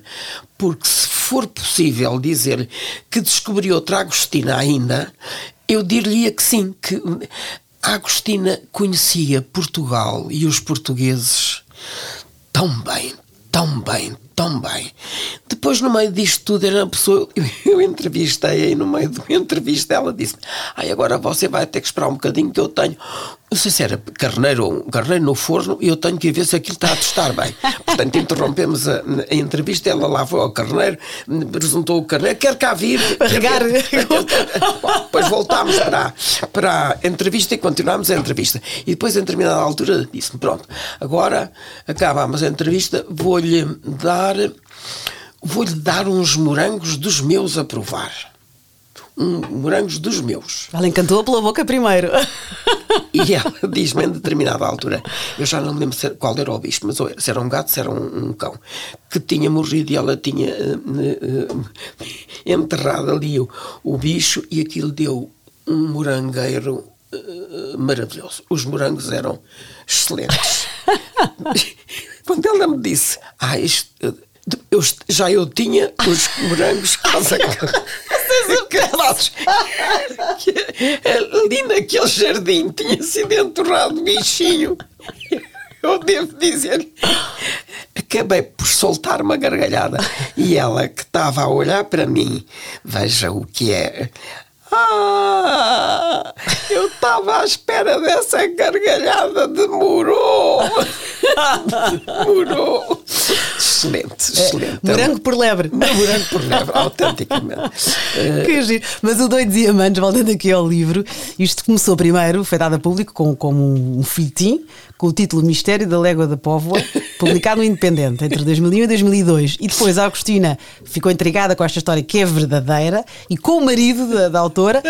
porque se for possível dizer que descobri outra Agostina ainda, eu diria que sim, que a Agostina conhecia Portugal e os portugueses tão bem, tão bem, tão bem. Depois, no meio disto tudo, era uma pessoa. Eu, eu entrevistei e no meio da entrevista ela disse: Ai, agora você vai ter que esperar um bocadinho que eu tenho. Não sei se era carneiro ou carneiro no forno e eu tenho que ver se aquilo está a tostar bem. Portanto, interrompemos a, a entrevista. Ela lá foi ao carneiro, apresentou o carneiro, quer cá vir. Regar. depois voltámos para, para a entrevista e continuámos a entrevista. E depois, em determinada altura, disse-me: Pronto, agora acabamos a entrevista, vou-lhe dar, vou-lhe dar uns morangos dos meus a provar. Morangos dos meus. Ela encantou pela boca primeiro. e ela diz-me em determinada altura, eu já não me lembro qual era o bicho, mas se era um gato, se era um, um cão, que tinha morrido e ela tinha uh, uh, enterrado ali o, o bicho e aquilo deu um morangueiro uh, maravilhoso. Os morangos eram excelentes. Quando ela me disse, ah, isto, eu, já eu tinha os morangos quase acabados. Ali naquele jardim tinha sido enterrado bichinho. Eu devo dizer, acabei por soltar uma gargalhada. E ela que estava a olhar para mim, veja o que é Ah, eu estava à espera dessa gargalhada, demorou. demorou. Excelente, excelente. Morango por lebre. Morango por lebre, autenticamente. Que giro. Mas o Doidos e Amantes, voltando aqui ao livro, isto começou primeiro, foi dado a público com, como um folhetim, com o título Mistério da Légua da Póvoa, publicado no Independente entre 2001 e 2002. E depois a Agostina ficou intrigada com esta história que é verdadeira e com o marido da, da autora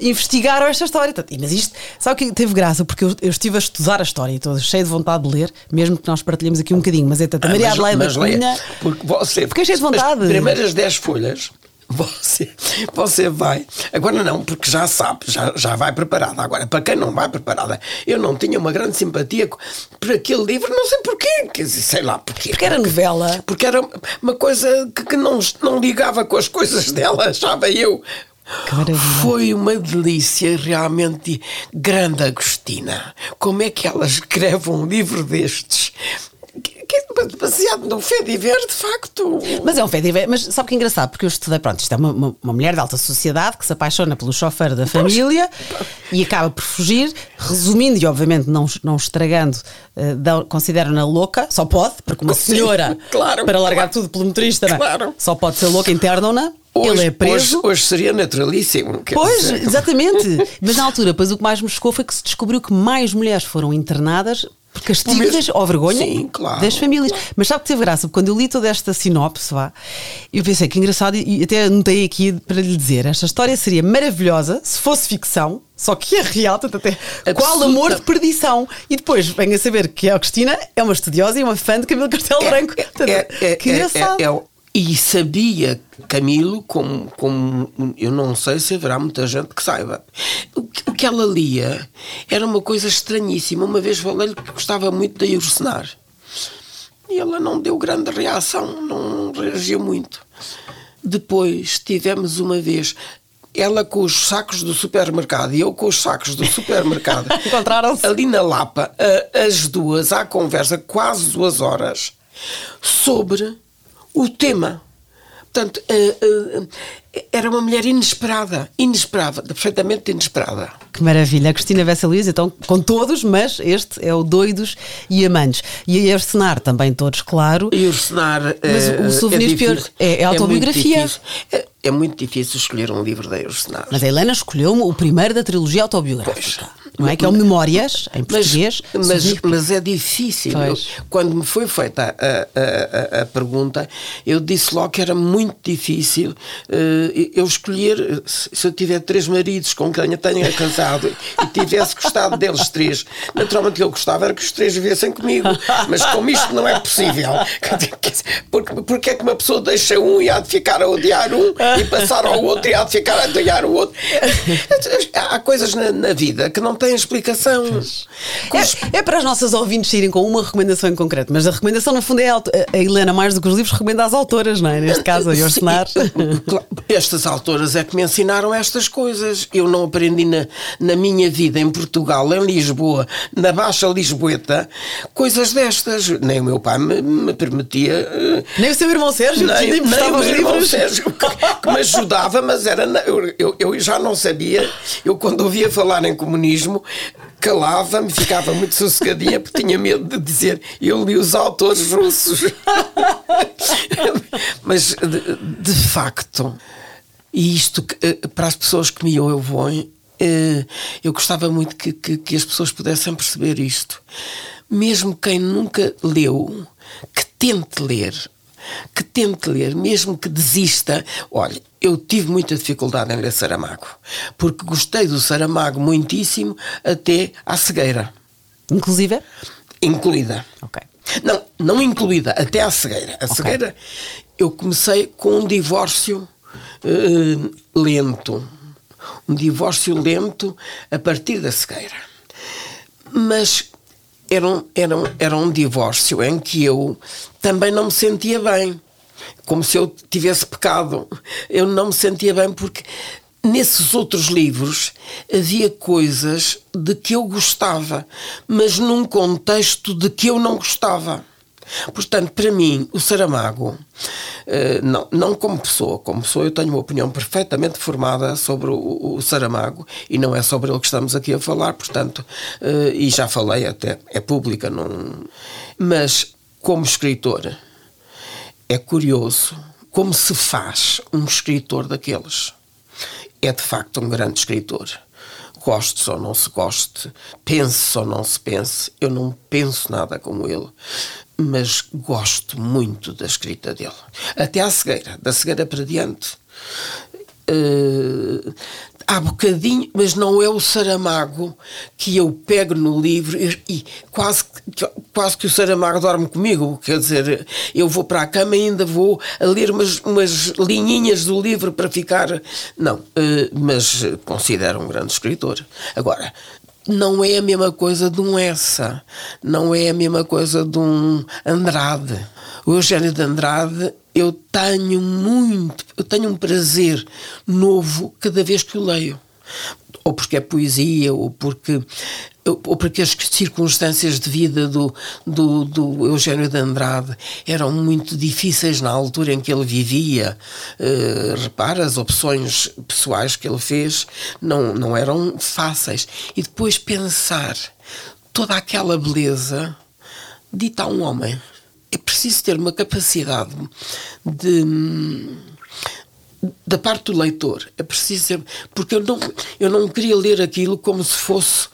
investigaram esta história. Mas isto, sabe o que teve graça? Porque eu, eu estive a estudar a história e estou cheio de vontade de ler, mesmo que nós partilhemos aqui um bocadinho. Mas é tanta Maria Adelaide da Cunha. Porque você, Fiquei cheio de vontade. As primeiras 10 folhas. Você, você vai. Agora não, porque já sabe, já, já vai preparada. Agora, para quem não vai preparada, eu não tinha uma grande simpatia por aquele livro, não sei porquê, quer dizer, sei lá porquê. Porque era novela. Porque era uma coisa que, que não, não ligava com as coisas dela, achava eu. Foi uma delícia realmente grande, Agostina. Como é que ela escreve um livro destes? baseado num fé diver, de facto. Mas é um fé diver, mas sabe que é engraçado? Porque eu estudei, pronto, isto é uma, uma, uma mulher de alta sociedade que se apaixona pelo chofer da família e acaba por fugir, resumindo e obviamente não, não estragando, uh, consideram-na louca, só pode, porque uma senhora, claro, para largar claro, tudo pelo motorista, é? claro. só pode ser louca, internam-na. Hoje, ele é preso. Hoje, hoje seria naturalíssimo. Pois, dizer. exatamente. Mas na altura, pois o que mais me chocou foi que se descobriu que mais mulheres foram internadas por castigo das, ou vergonha Sim, claro, das famílias. Claro. Mas sabe que teve graça? Porque quando eu li toda esta sinopse, vá, eu pensei que engraçado, e até anotei aqui para lhe dizer: esta história seria maravilhosa se fosse ficção. Só que é real, tanto até Absoluta. qual amor de perdição. E depois venho a saber que a Cristina é uma estudiosa e uma fã de Camilo Castelo é, Branco. É, é, que engraçado. E sabia Camilo, como, como eu não sei se haverá muita gente que saiba. O que, o que ela lia era uma coisa estranhíssima. Uma vez falei-lhe que gostava muito de Ursenar. E ela não deu grande reação, não reagiu muito. Depois tivemos uma vez ela com os sacos do supermercado e eu com os sacos do supermercado. Encontraram-se. Ali na Lapa, as duas à conversa, quase duas horas, sobre o tema. Portanto, uh, uh, era uma mulher inesperada, inesperada, perfeitamente inesperada. Que maravilha. A Cristina Vessa Luís, então, com todos, mas este é o Doidos e Amantes. E a Ursenar também todos, claro. E Ursenar. Mas uh, o Souvenirs é, Pior é, é autobiografia. É muito, é, é muito, difícil escolher um livro da Ursenar. Mas a Helena escolheu o primeiro da trilogia autobiográfica. Pois. Não é? Que é o Memórias, em português. Mas, mas, mas é difícil. Eu, quando me foi feita a, a, a, pergunta, eu disse logo que era muito difícil uh, eu escolher, se eu tiver três maridos com quem eu tenha casado e tivesse gostado deles três, naturalmente eu gostava era que os três vivessem comigo. Mas como isto não é possível, porque, porque é que uma pessoa deixa um e há de ficar a odiar um e passar ao outro e há de ficar a odiar o outro? Há coisas na, na vida que não têm explicação. É, é, para as nossas ouvintes irem com uma recomendação em concreto, mas a recomendação, no fundo, é a, a Helena, mais do que os livros, recomenda às autoras, não é? Neste caso, a Orsenar. Estas autoras é que me ensinaram estas coisas. Eu não aprendi na, na minha vida em Portugal, em Lisboa, na Baixa Lisboeta, coisas destas. Nem o meu pai me, me permitia. Nem o seu irmão Sérgio, nem, nem, nem o meu irmão Sérgio, que, que, me ajudava, mas era. Eu, eu, eu já não sabia. Eu, quando ouvia falar em comunismo, calava-me, ficava muito sossegadinha porque tinha medo de dizer eu li os autores russos. Mas de, de, facto, e isto para as pessoas que me ouvem, eu gostava muito que, que, que as pessoas pudessem perceber isto. Mesmo quem nunca leu, que tente ler que tente ler, mesmo que desista. Olha, eu tive muita dificuldade em ler Saramago, porque gostei do Saramago muitíssimo até à cegueira. Inclusive? Incluída. Ok. Não, não incluída, até à cegueira. A okay. cegueira, eu comecei com um divórcio uh, lento. Um divórcio lento a partir da cegueira. Mas era um, era, um, era um divórcio em que eu também não me sentia bem. Como se eu tivesse pecado. Eu não me sentia bem porque nesses outros livros havia coisas de que eu gostava, mas num contexto de que eu não gostava. Portanto, para mim, o Saramago, eh, não, não como pessoa, como pessoa eu tenho uma opinião perfeitamente formada sobre o, o Saramago e não é sobre ele que estamos aqui a falar, portanto, eh, e já falei até, é pública, não... mas como escritor, é curioso como se faz um escritor daqueles. É de facto um grande escritor goste ou não se goste, pense ou não se pense, eu não penso nada como ele mas gosto muito da escrita dele. Até à cegueira, da cegueira para diante. Uh, há bocadinho, mas não é o Saramago que eu pego no livro e, e, quase, quase que o Saramago dorme comigo. Quer dizer, eu vou para a cama e ainda vou a ler umas, umas linhinhas do livro para ficar. Não, uh, mas considero um grande escritor. Agora, não é a mesma coisa de um Essa, não é a mesma coisa de um Andrade. O Eugênio de Andrade, eu tenho muito, eu tenho um prazer novo cada vez que o leio. Ou porque é poesia, ou porque ou porque as circunstâncias de vida do, do, do, Eugênio de Andrade eram muito difíceis na altura em que ele vivia. Uh, repara, as opções pessoais que ele fez não, não eram fáceis. E depois pensar toda aquela beleza dita a um homem. É preciso ter uma capacidade de da parte do leitor. É preciso ser. Porque eu não, eu não queria ler aquilo como se fosse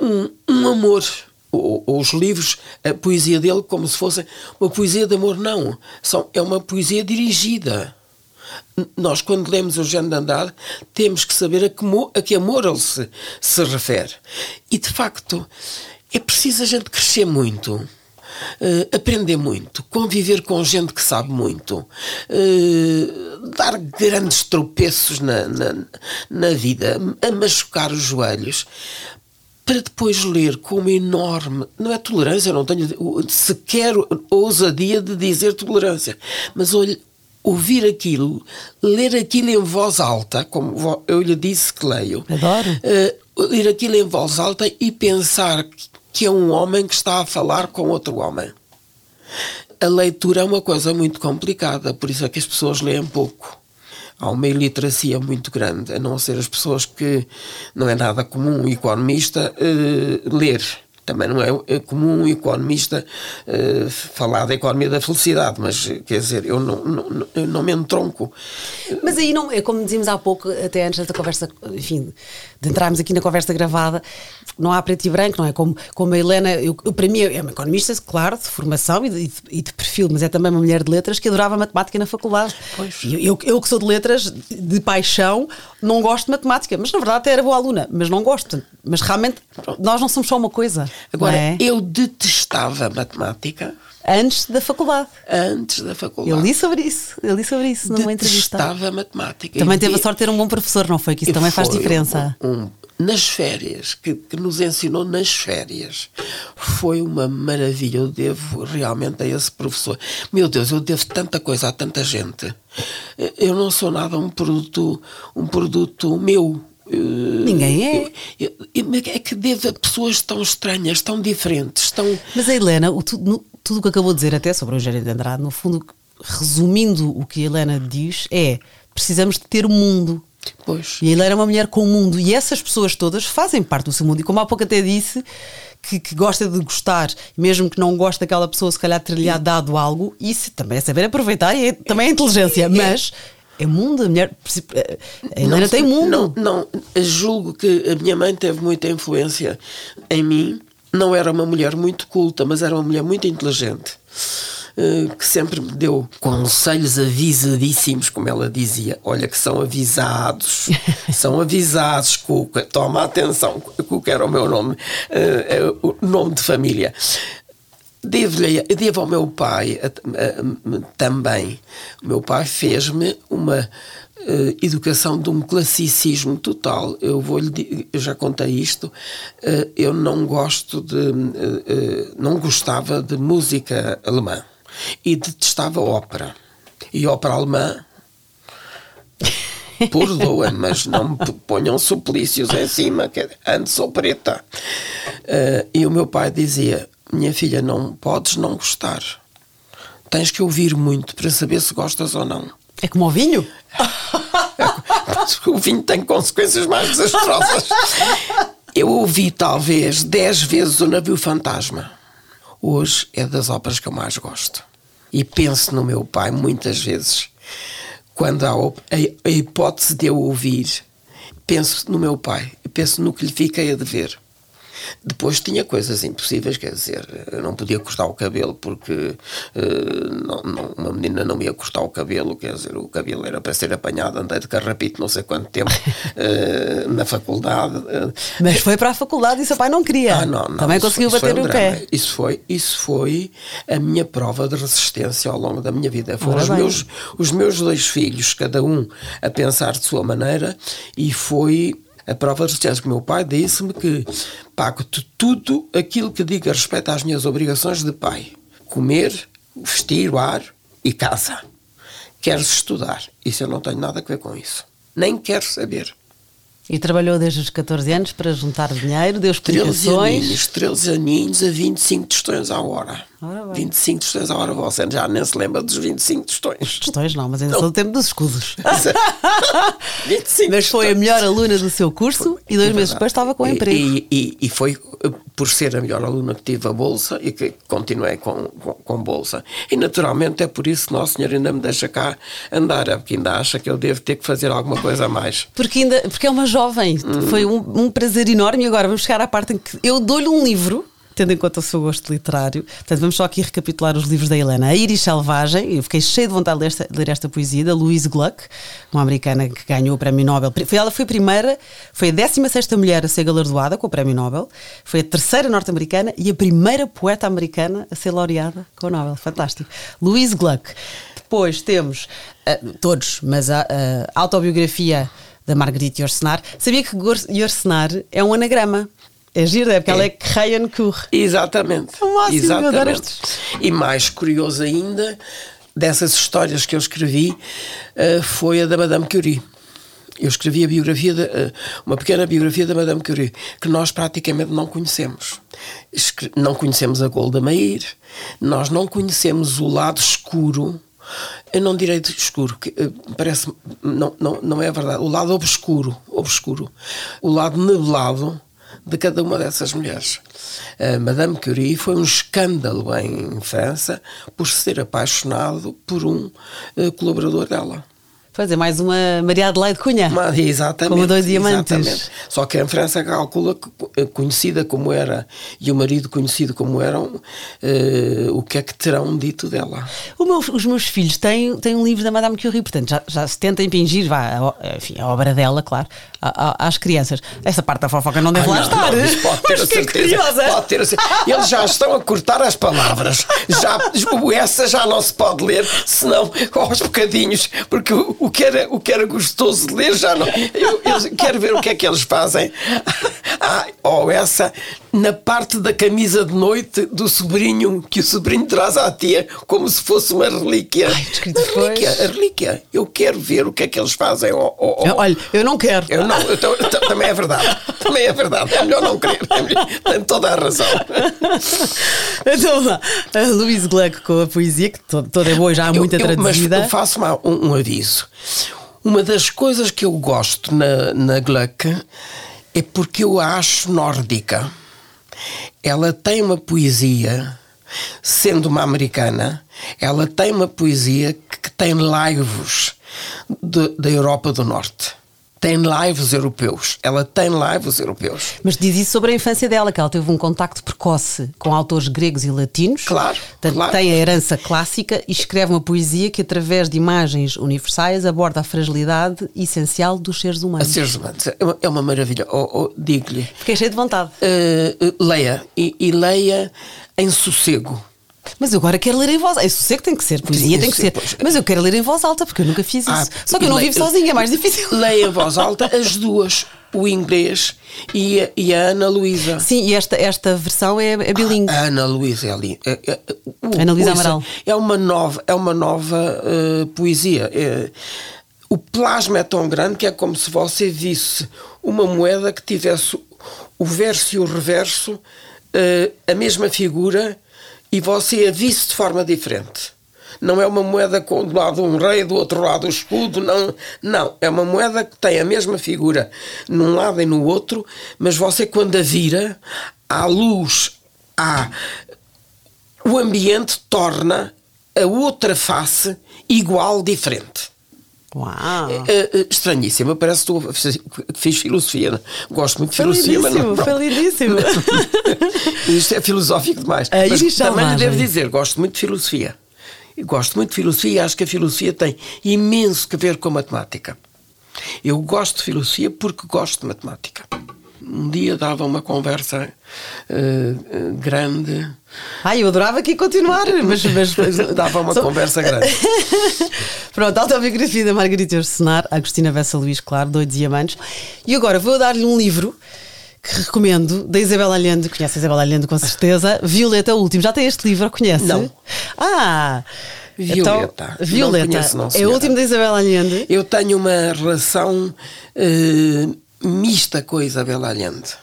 um, um amor. os livros, a poesia dele, como se fosse uma poesia de amor, não. São, é uma poesia dirigida. Nós, quando lemos o Jean de Andrade, temos que saber a que, a que amor ele se, se refere. E, de facto, é preciso a gente crescer muito. Uh, aprender muito, conviver com gente que sabe muito, uh, dar grandes tropeços na, na, na vida, a machucar os joelhos, para depois ler com uma enorme. Não é tolerância, eu não tenho sequer ousadia de dizer tolerância, mas olhe, ouvir aquilo, ler aquilo em voz alta, como eu lhe disse que leio. Adoro. Uh, ler aquilo em voz alta e pensar que é um homem que está a falar com outro homem. A leitura é uma coisa muito complicada, por isso é que as pessoas leem pouco há uma iliteracia muito grande, a não ser as pessoas que não é nada comum um economista uh, ler. Também não é, é comum um economista uh, falar da economia da felicidade, mas quer dizer, eu não, não, eu não me entronco. Mas aí não, é como dizíamos há pouco, até antes desta conversa, enfim, de entrarmos aqui na conversa gravada, não há preto e branco, não é? Como, como a Helena, eu, eu para mim é uma economista, claro, de formação e de, e de, perfil, mas é também uma mulher de letras que adorava matemática na faculdade. Eu, eu, eu, que sou de letras, de paixão, não gosto de matemática, mas na verdade até era boa aluna, mas não gosto. Mas realmente nós não somos só uma coisa. Agora, é? eu detestava matemática. Antes da faculdade. Antes da faculdade. Eu li sobre isso. Eu li sobre isso numa entrevista. Detestava matemática. Também teve a sorte de ter um bom professor, não foi? Que isso também faz diferença. Um, um, nas férias, que, que, nos ensinou nas férias, foi uma maravilha. Eu devo realmente a esse professor. Meu Deus, eu devo tanta coisa a tanta gente. Eu não sou nada um produto, um produto meu. Ninguém é. É que devo a pessoas tão estranhas, tão diferentes, tão. Mas a Helena, o, tudo, tudo o que acabou de dizer até sobre o Eugênio de Andrade, no fundo, resumindo o que a Helena diz, é precisamos de ter o mundo. Pois. E ele era uma mulher com o mundo. E essas pessoas todas fazem parte do seu mundo. E como há pouco até disse, que, que gosta de gostar, mesmo que não goste daquela pessoa, se calhar ter-lhe dado algo, isso também é saber aproveitar e é, também é inteligência. Mas é mundo, a mulher. A Helena não, tem mundo. Não, não, julgo que a minha mãe teve muita influência em mim. Não era uma mulher muito culta, mas era uma mulher muito inteligente. Eh, que sempre me deu conselhos avisadíssimos, como ela dizia. Olha, que são avisados, são avisados, Cuca, toma atenção, Cuca era o meu nome, eh, é o nome de família. Devo-lhe, devo ao meu pai também. O meu pai fez-me uma uh, educação de um classicismo total. Eu vou eu já contei isto. Uh, eu não gosto de, uh, não gostava de música alemã e detestava ópera. E ópera alemã perdoa mas não me ponham suplícios em cima, que antes sou preta. E o meu pai dizia: Minha filha, não podes não gostar. Tens que ouvir muito para saber se gostas ou não. É como o vinho? o vinho tem consequências mais desastrosas. Eu ouvi talvez dez vezes o Navio Fantasma. Hoje é das óperas que eu mais gosto. E penso no meu pai muitas vezes. Quando há a, hipótese de eu ouvir, penso no meu pai. Penso no que lhe fiquei a dever. Depois tinha coisas impossíveis, quer dizer, eu não podia cortar o cabelo porque uh, não, não, uma menina não ia cortar o cabelo, quer dizer, o cabelo era para ser apanhado, andei de carrapito não sei quanto tempo uh, na faculdade. Uh, Mas foi para a faculdade e seu pai não queria. Ah, não, não, Também conseguiu foi, bater um o pé. Isso foi, isso foi a minha prova de resistência ao longo da minha vida. Foram os meus, os meus dois filhos, cada um a pensar de sua maneira, e foi a prova de resistência, que o meu pai disse-me que pago-te tudo aquilo que diga respeito às minhas obrigações de pai: comer, vestir, o ar e casa. Queres estudar? Isso eu não tenho nada a ver com isso. Nem quero saber. E trabalhou desde os 14 anos para juntar dinheiro, deu explicações. 13 aninhos, 13 aninhos a 25 tostões à hora. Ora 25 tostões à hora, você já nem se lembra dos 25 tostões. Tostões não, mas ainda sou do tempo dos escudos. 25 mas foi a melhor aluna do seu curso e dois é meses depois estava com e, emprego. E, e, e, foi eh, por ser a melhor aluna que tive a bolsa e que continuei com, com, com, bolsa. E naturalmente é por isso que Nosso Senhor ainda me deixa cá andar, é porque ainda acha que eu devo ter que fazer alguma coisa a mais. Porque, ainda, porque é uma jovem, foi um, um prazer enorme. E agora vamos chegar à parte em que eu dou-lhe um livro tendo em conta o seu gosto literário. Portanto, vamos só aqui recapitular os livros da Helena. A Iris Selvagem, eu fiquei cheio de vontade de ler esta, de ler esta poesia, da Louise Gluck, uma americana que ganhou o Prémio Nobel. Foi, ela foi a primeira, foi a 16 mulher a ser galardoada com o Prémio Nobel, foi a terceira norte-americana e a primeira poeta americana a ser laureada com o Nobel. Fantástico. Louise Gluck. Depois temos, uh, todos, mas a, a autobiografia da Marguerite Yourcenar. Sabia que Yourcenar é um anagrama? É giro, é porque é. ela é Krayenkur. Exatamente. É o máximo, Exatamente. E mais curioso ainda, dessas histórias que eu escrevi, uh, foi a da Madame Curie. Eu escrevi a biografia, de, uh, uma pequena biografia da Madame Curie, que nós praticamente não conhecemos. Não conhecemos a Golda Meir, nós não conhecemos o lado escuro eu não direi de escuro, que, uh, parece não, não, não é verdade. O lado obscuro, obscuro, o lado nebulado de cada uma dessas mulheres. A Madame Curie foi um escândalo em França por ser apaixonado por um uh, colaborador dela. Pois é, mais uma Maria Adelaide Cunha. Mas, exatamente. Como dois diamantes. Exatamente. Só que em França calcula que, eh, conhecida como era e o marido conhecido como eram, uh, o que é que terão dito dela? Meu, os meus filhos têm, têm um livro da Madame Curie, portanto já, já se tenta impingir vá, a, enfim, a obra dela, claro, a, a, às crianças. Essa parte da fofoca não deve ah, lá não, estar. Não, pode ter a certeza. Pode ter a certeza. Eles já estão a cortar as palavras. Já, essa já não se pode ler, senão aos bocadinhos, porque o, o, que, era, o que era gostoso de ler já não. Eu, eu quero ver o que é que eles fazem. Ah, ou oh, essa na parte da camisa de noite do sobrinho que o sobrinho traz à tia como se fosse uma relíquia. Ai, a relíquia, a relíquia. Eu quero ver o que é que eles fazem. Oh, oh. Olha, eu não quero. Eu não, eu tô, também é verdade. Também é verdade. É melhor não querer. É tem toda a razão. Então lá, a Louise Gluck com a poesia, que toda é boa já há muita eu, traduzida. Mas faço um, um aviso. Uma das coisas que eu gosto na, na Gluck é porque eu a acho nórdica. Ela tem uma poesia, sendo uma americana, ela tem uma poesia que tem laivos da Europa do Norte tem lives europeus. Ela tem lives europeus. Mas diz isso sobre a infância dela, que ela teve um contacto precoce com autores gregos e latinos. Claro. Portanto, claro. tem a herança clássica e escreve uma poesia que, através de imagens universais, aborda a fragilidade essencial dos seres humanos. A seres humanos. É uma, é maravilha. Oh, oh, Digo-lhe. Fiquei cheio de vontade. Uh, leia. E, e leia em sossego mas eu agora quero ler em voz alta. Isso sei que tem que ser, poesia tem que ser. Mas eu quero ler em voz alta, porque eu nunca fiz ah, isso. Ah, Só que eu não vivo sozinha, é mais difícil. Leia em voz alta as duas, o inglês e a, e a Ana Luísa. Sim, e esta, esta versão é, é bilingue. A Ana Luísa é ali. É, é, Ana Luísa Amaral. É uma nova, é uma nova uh, poesia. É, o plasma é tão grande que é como se você visse uma moeda que tivesse o verso e o reverso uh, a mesma figura e você a visse de forma diferente. Não é uma moeda com do lado um rei, do outro lado o escudo, não. Não, é uma moeda que tem a mesma figura num lado e no outro, mas você quando a vira, à luz, há o ambiente torna a outra face igual, diferente. Uau! É, é, estranhíssimo, parece que tu fiz filosofia. Gosto muito de filosofia, mas não. Foi lindíssimo. Isto é filosófico demais. A mas também lhe devo dizer, gosto muito de filosofia. Gosto muito de filosofia e acho que a filosofia tem imenso que ver com a matemática. Eu gosto de filosofia porque gosto de matemática um dia dava uma conversa uh, grande. Ai, eu adorava aqui continuar, mas, mas dava uma conversa grande. Pronto, autobiografia da Margarita Ursenar, Agostina Vessa Luís, claro, Dois Diamantes. E agora vou dar-lhe um livro que recomendo, da Isabela Allende, conhece a Isabela Allende com certeza, Violeta, o último. Já tem este livro, conhece? Não. Ah! Violeta. Então, Violeta. Não conheço, não, é o último da Isabela Allende. Eu tenho uma relação uh, mista com a Isabela Allende.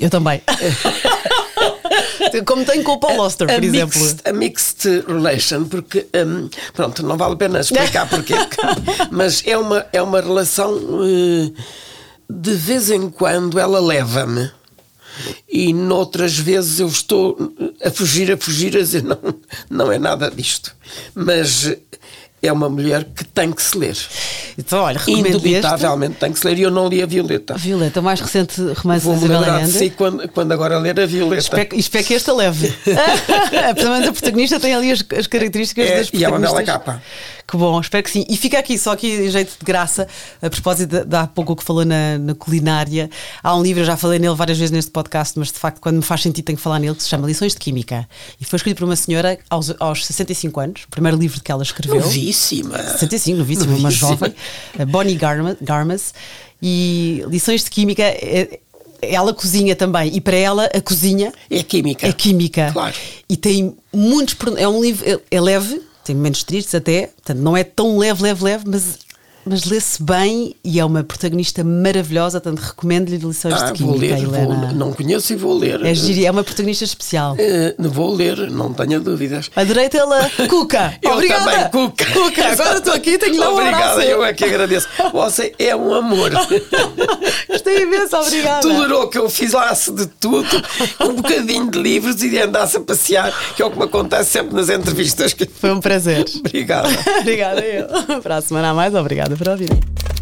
Eu também. Como tem com o Paul Auster, por a exemplo. Mixed, a mixed relation, porque, um, pronto, não vale a pena explicar porquê, mas é uma, é uma relação uh, de vez em quando ela leva-me e noutras vezes eu estou a fugir, a fugir, a dizer não, não é nada disto. Mas é uma mulher que tem que se ler. Então, olha, Indubitavelmente tem que se ler e eu não li a Violeta. A Violeta, o mais recente romance Vou da Isabel Allende. Sim, quando, quando agora ler a Violeta. Espero, espero que esta leve. Pelo menos a protagonista tem ali as, as características é, das protagonistas. E é uma bela capa. Que bom, espero que sim. E fica aqui, só aqui, jeito de graça, a propósito de, de há pouco o que falou na, na, culinária. Há um livro, eu já falei nele várias vezes neste podcast, mas de facto, quando me faz sentido, tenho que falar nele, que se chama Lições de Química. E foi escrito por uma senhora aos, aos 65 anos, o primeiro livro que ela escreveu. Novíssima. 65, novíssima, uma jovem, Bonnie Garmas. E Lições de Química. É, ela cozinha também e para ela a cozinha é química. É química. Claro. E tem muitos. É um livro. É, é leve, tem momentos tristes até, portanto não é tão leve, leve, leve, mas mas lê-se bem e é uma protagonista maravilhosa, portanto recomendo-lhe lições ah, de química. Vou ler, Helena. Vou, não conheço e vou ler. É, giri, é uma protagonista especial. Uh, vou ler, não tenho dúvidas. Adorei tê-la. Cuca! eu Obrigada. também, Cuca. Cuca, agora estou aqui tenho lá um Obrigada, eu é que agradeço. Você é um amor. Gostei imenso, obrigada. Tolerou que eu fizesse de tudo, um bocadinho de livros e andasse a passear, que é o que me acontece sempre nas entrevistas. Foi um prazer. Obrigada. obrigada eu. Para a semana a mais, obrigada Obrigada pela vida.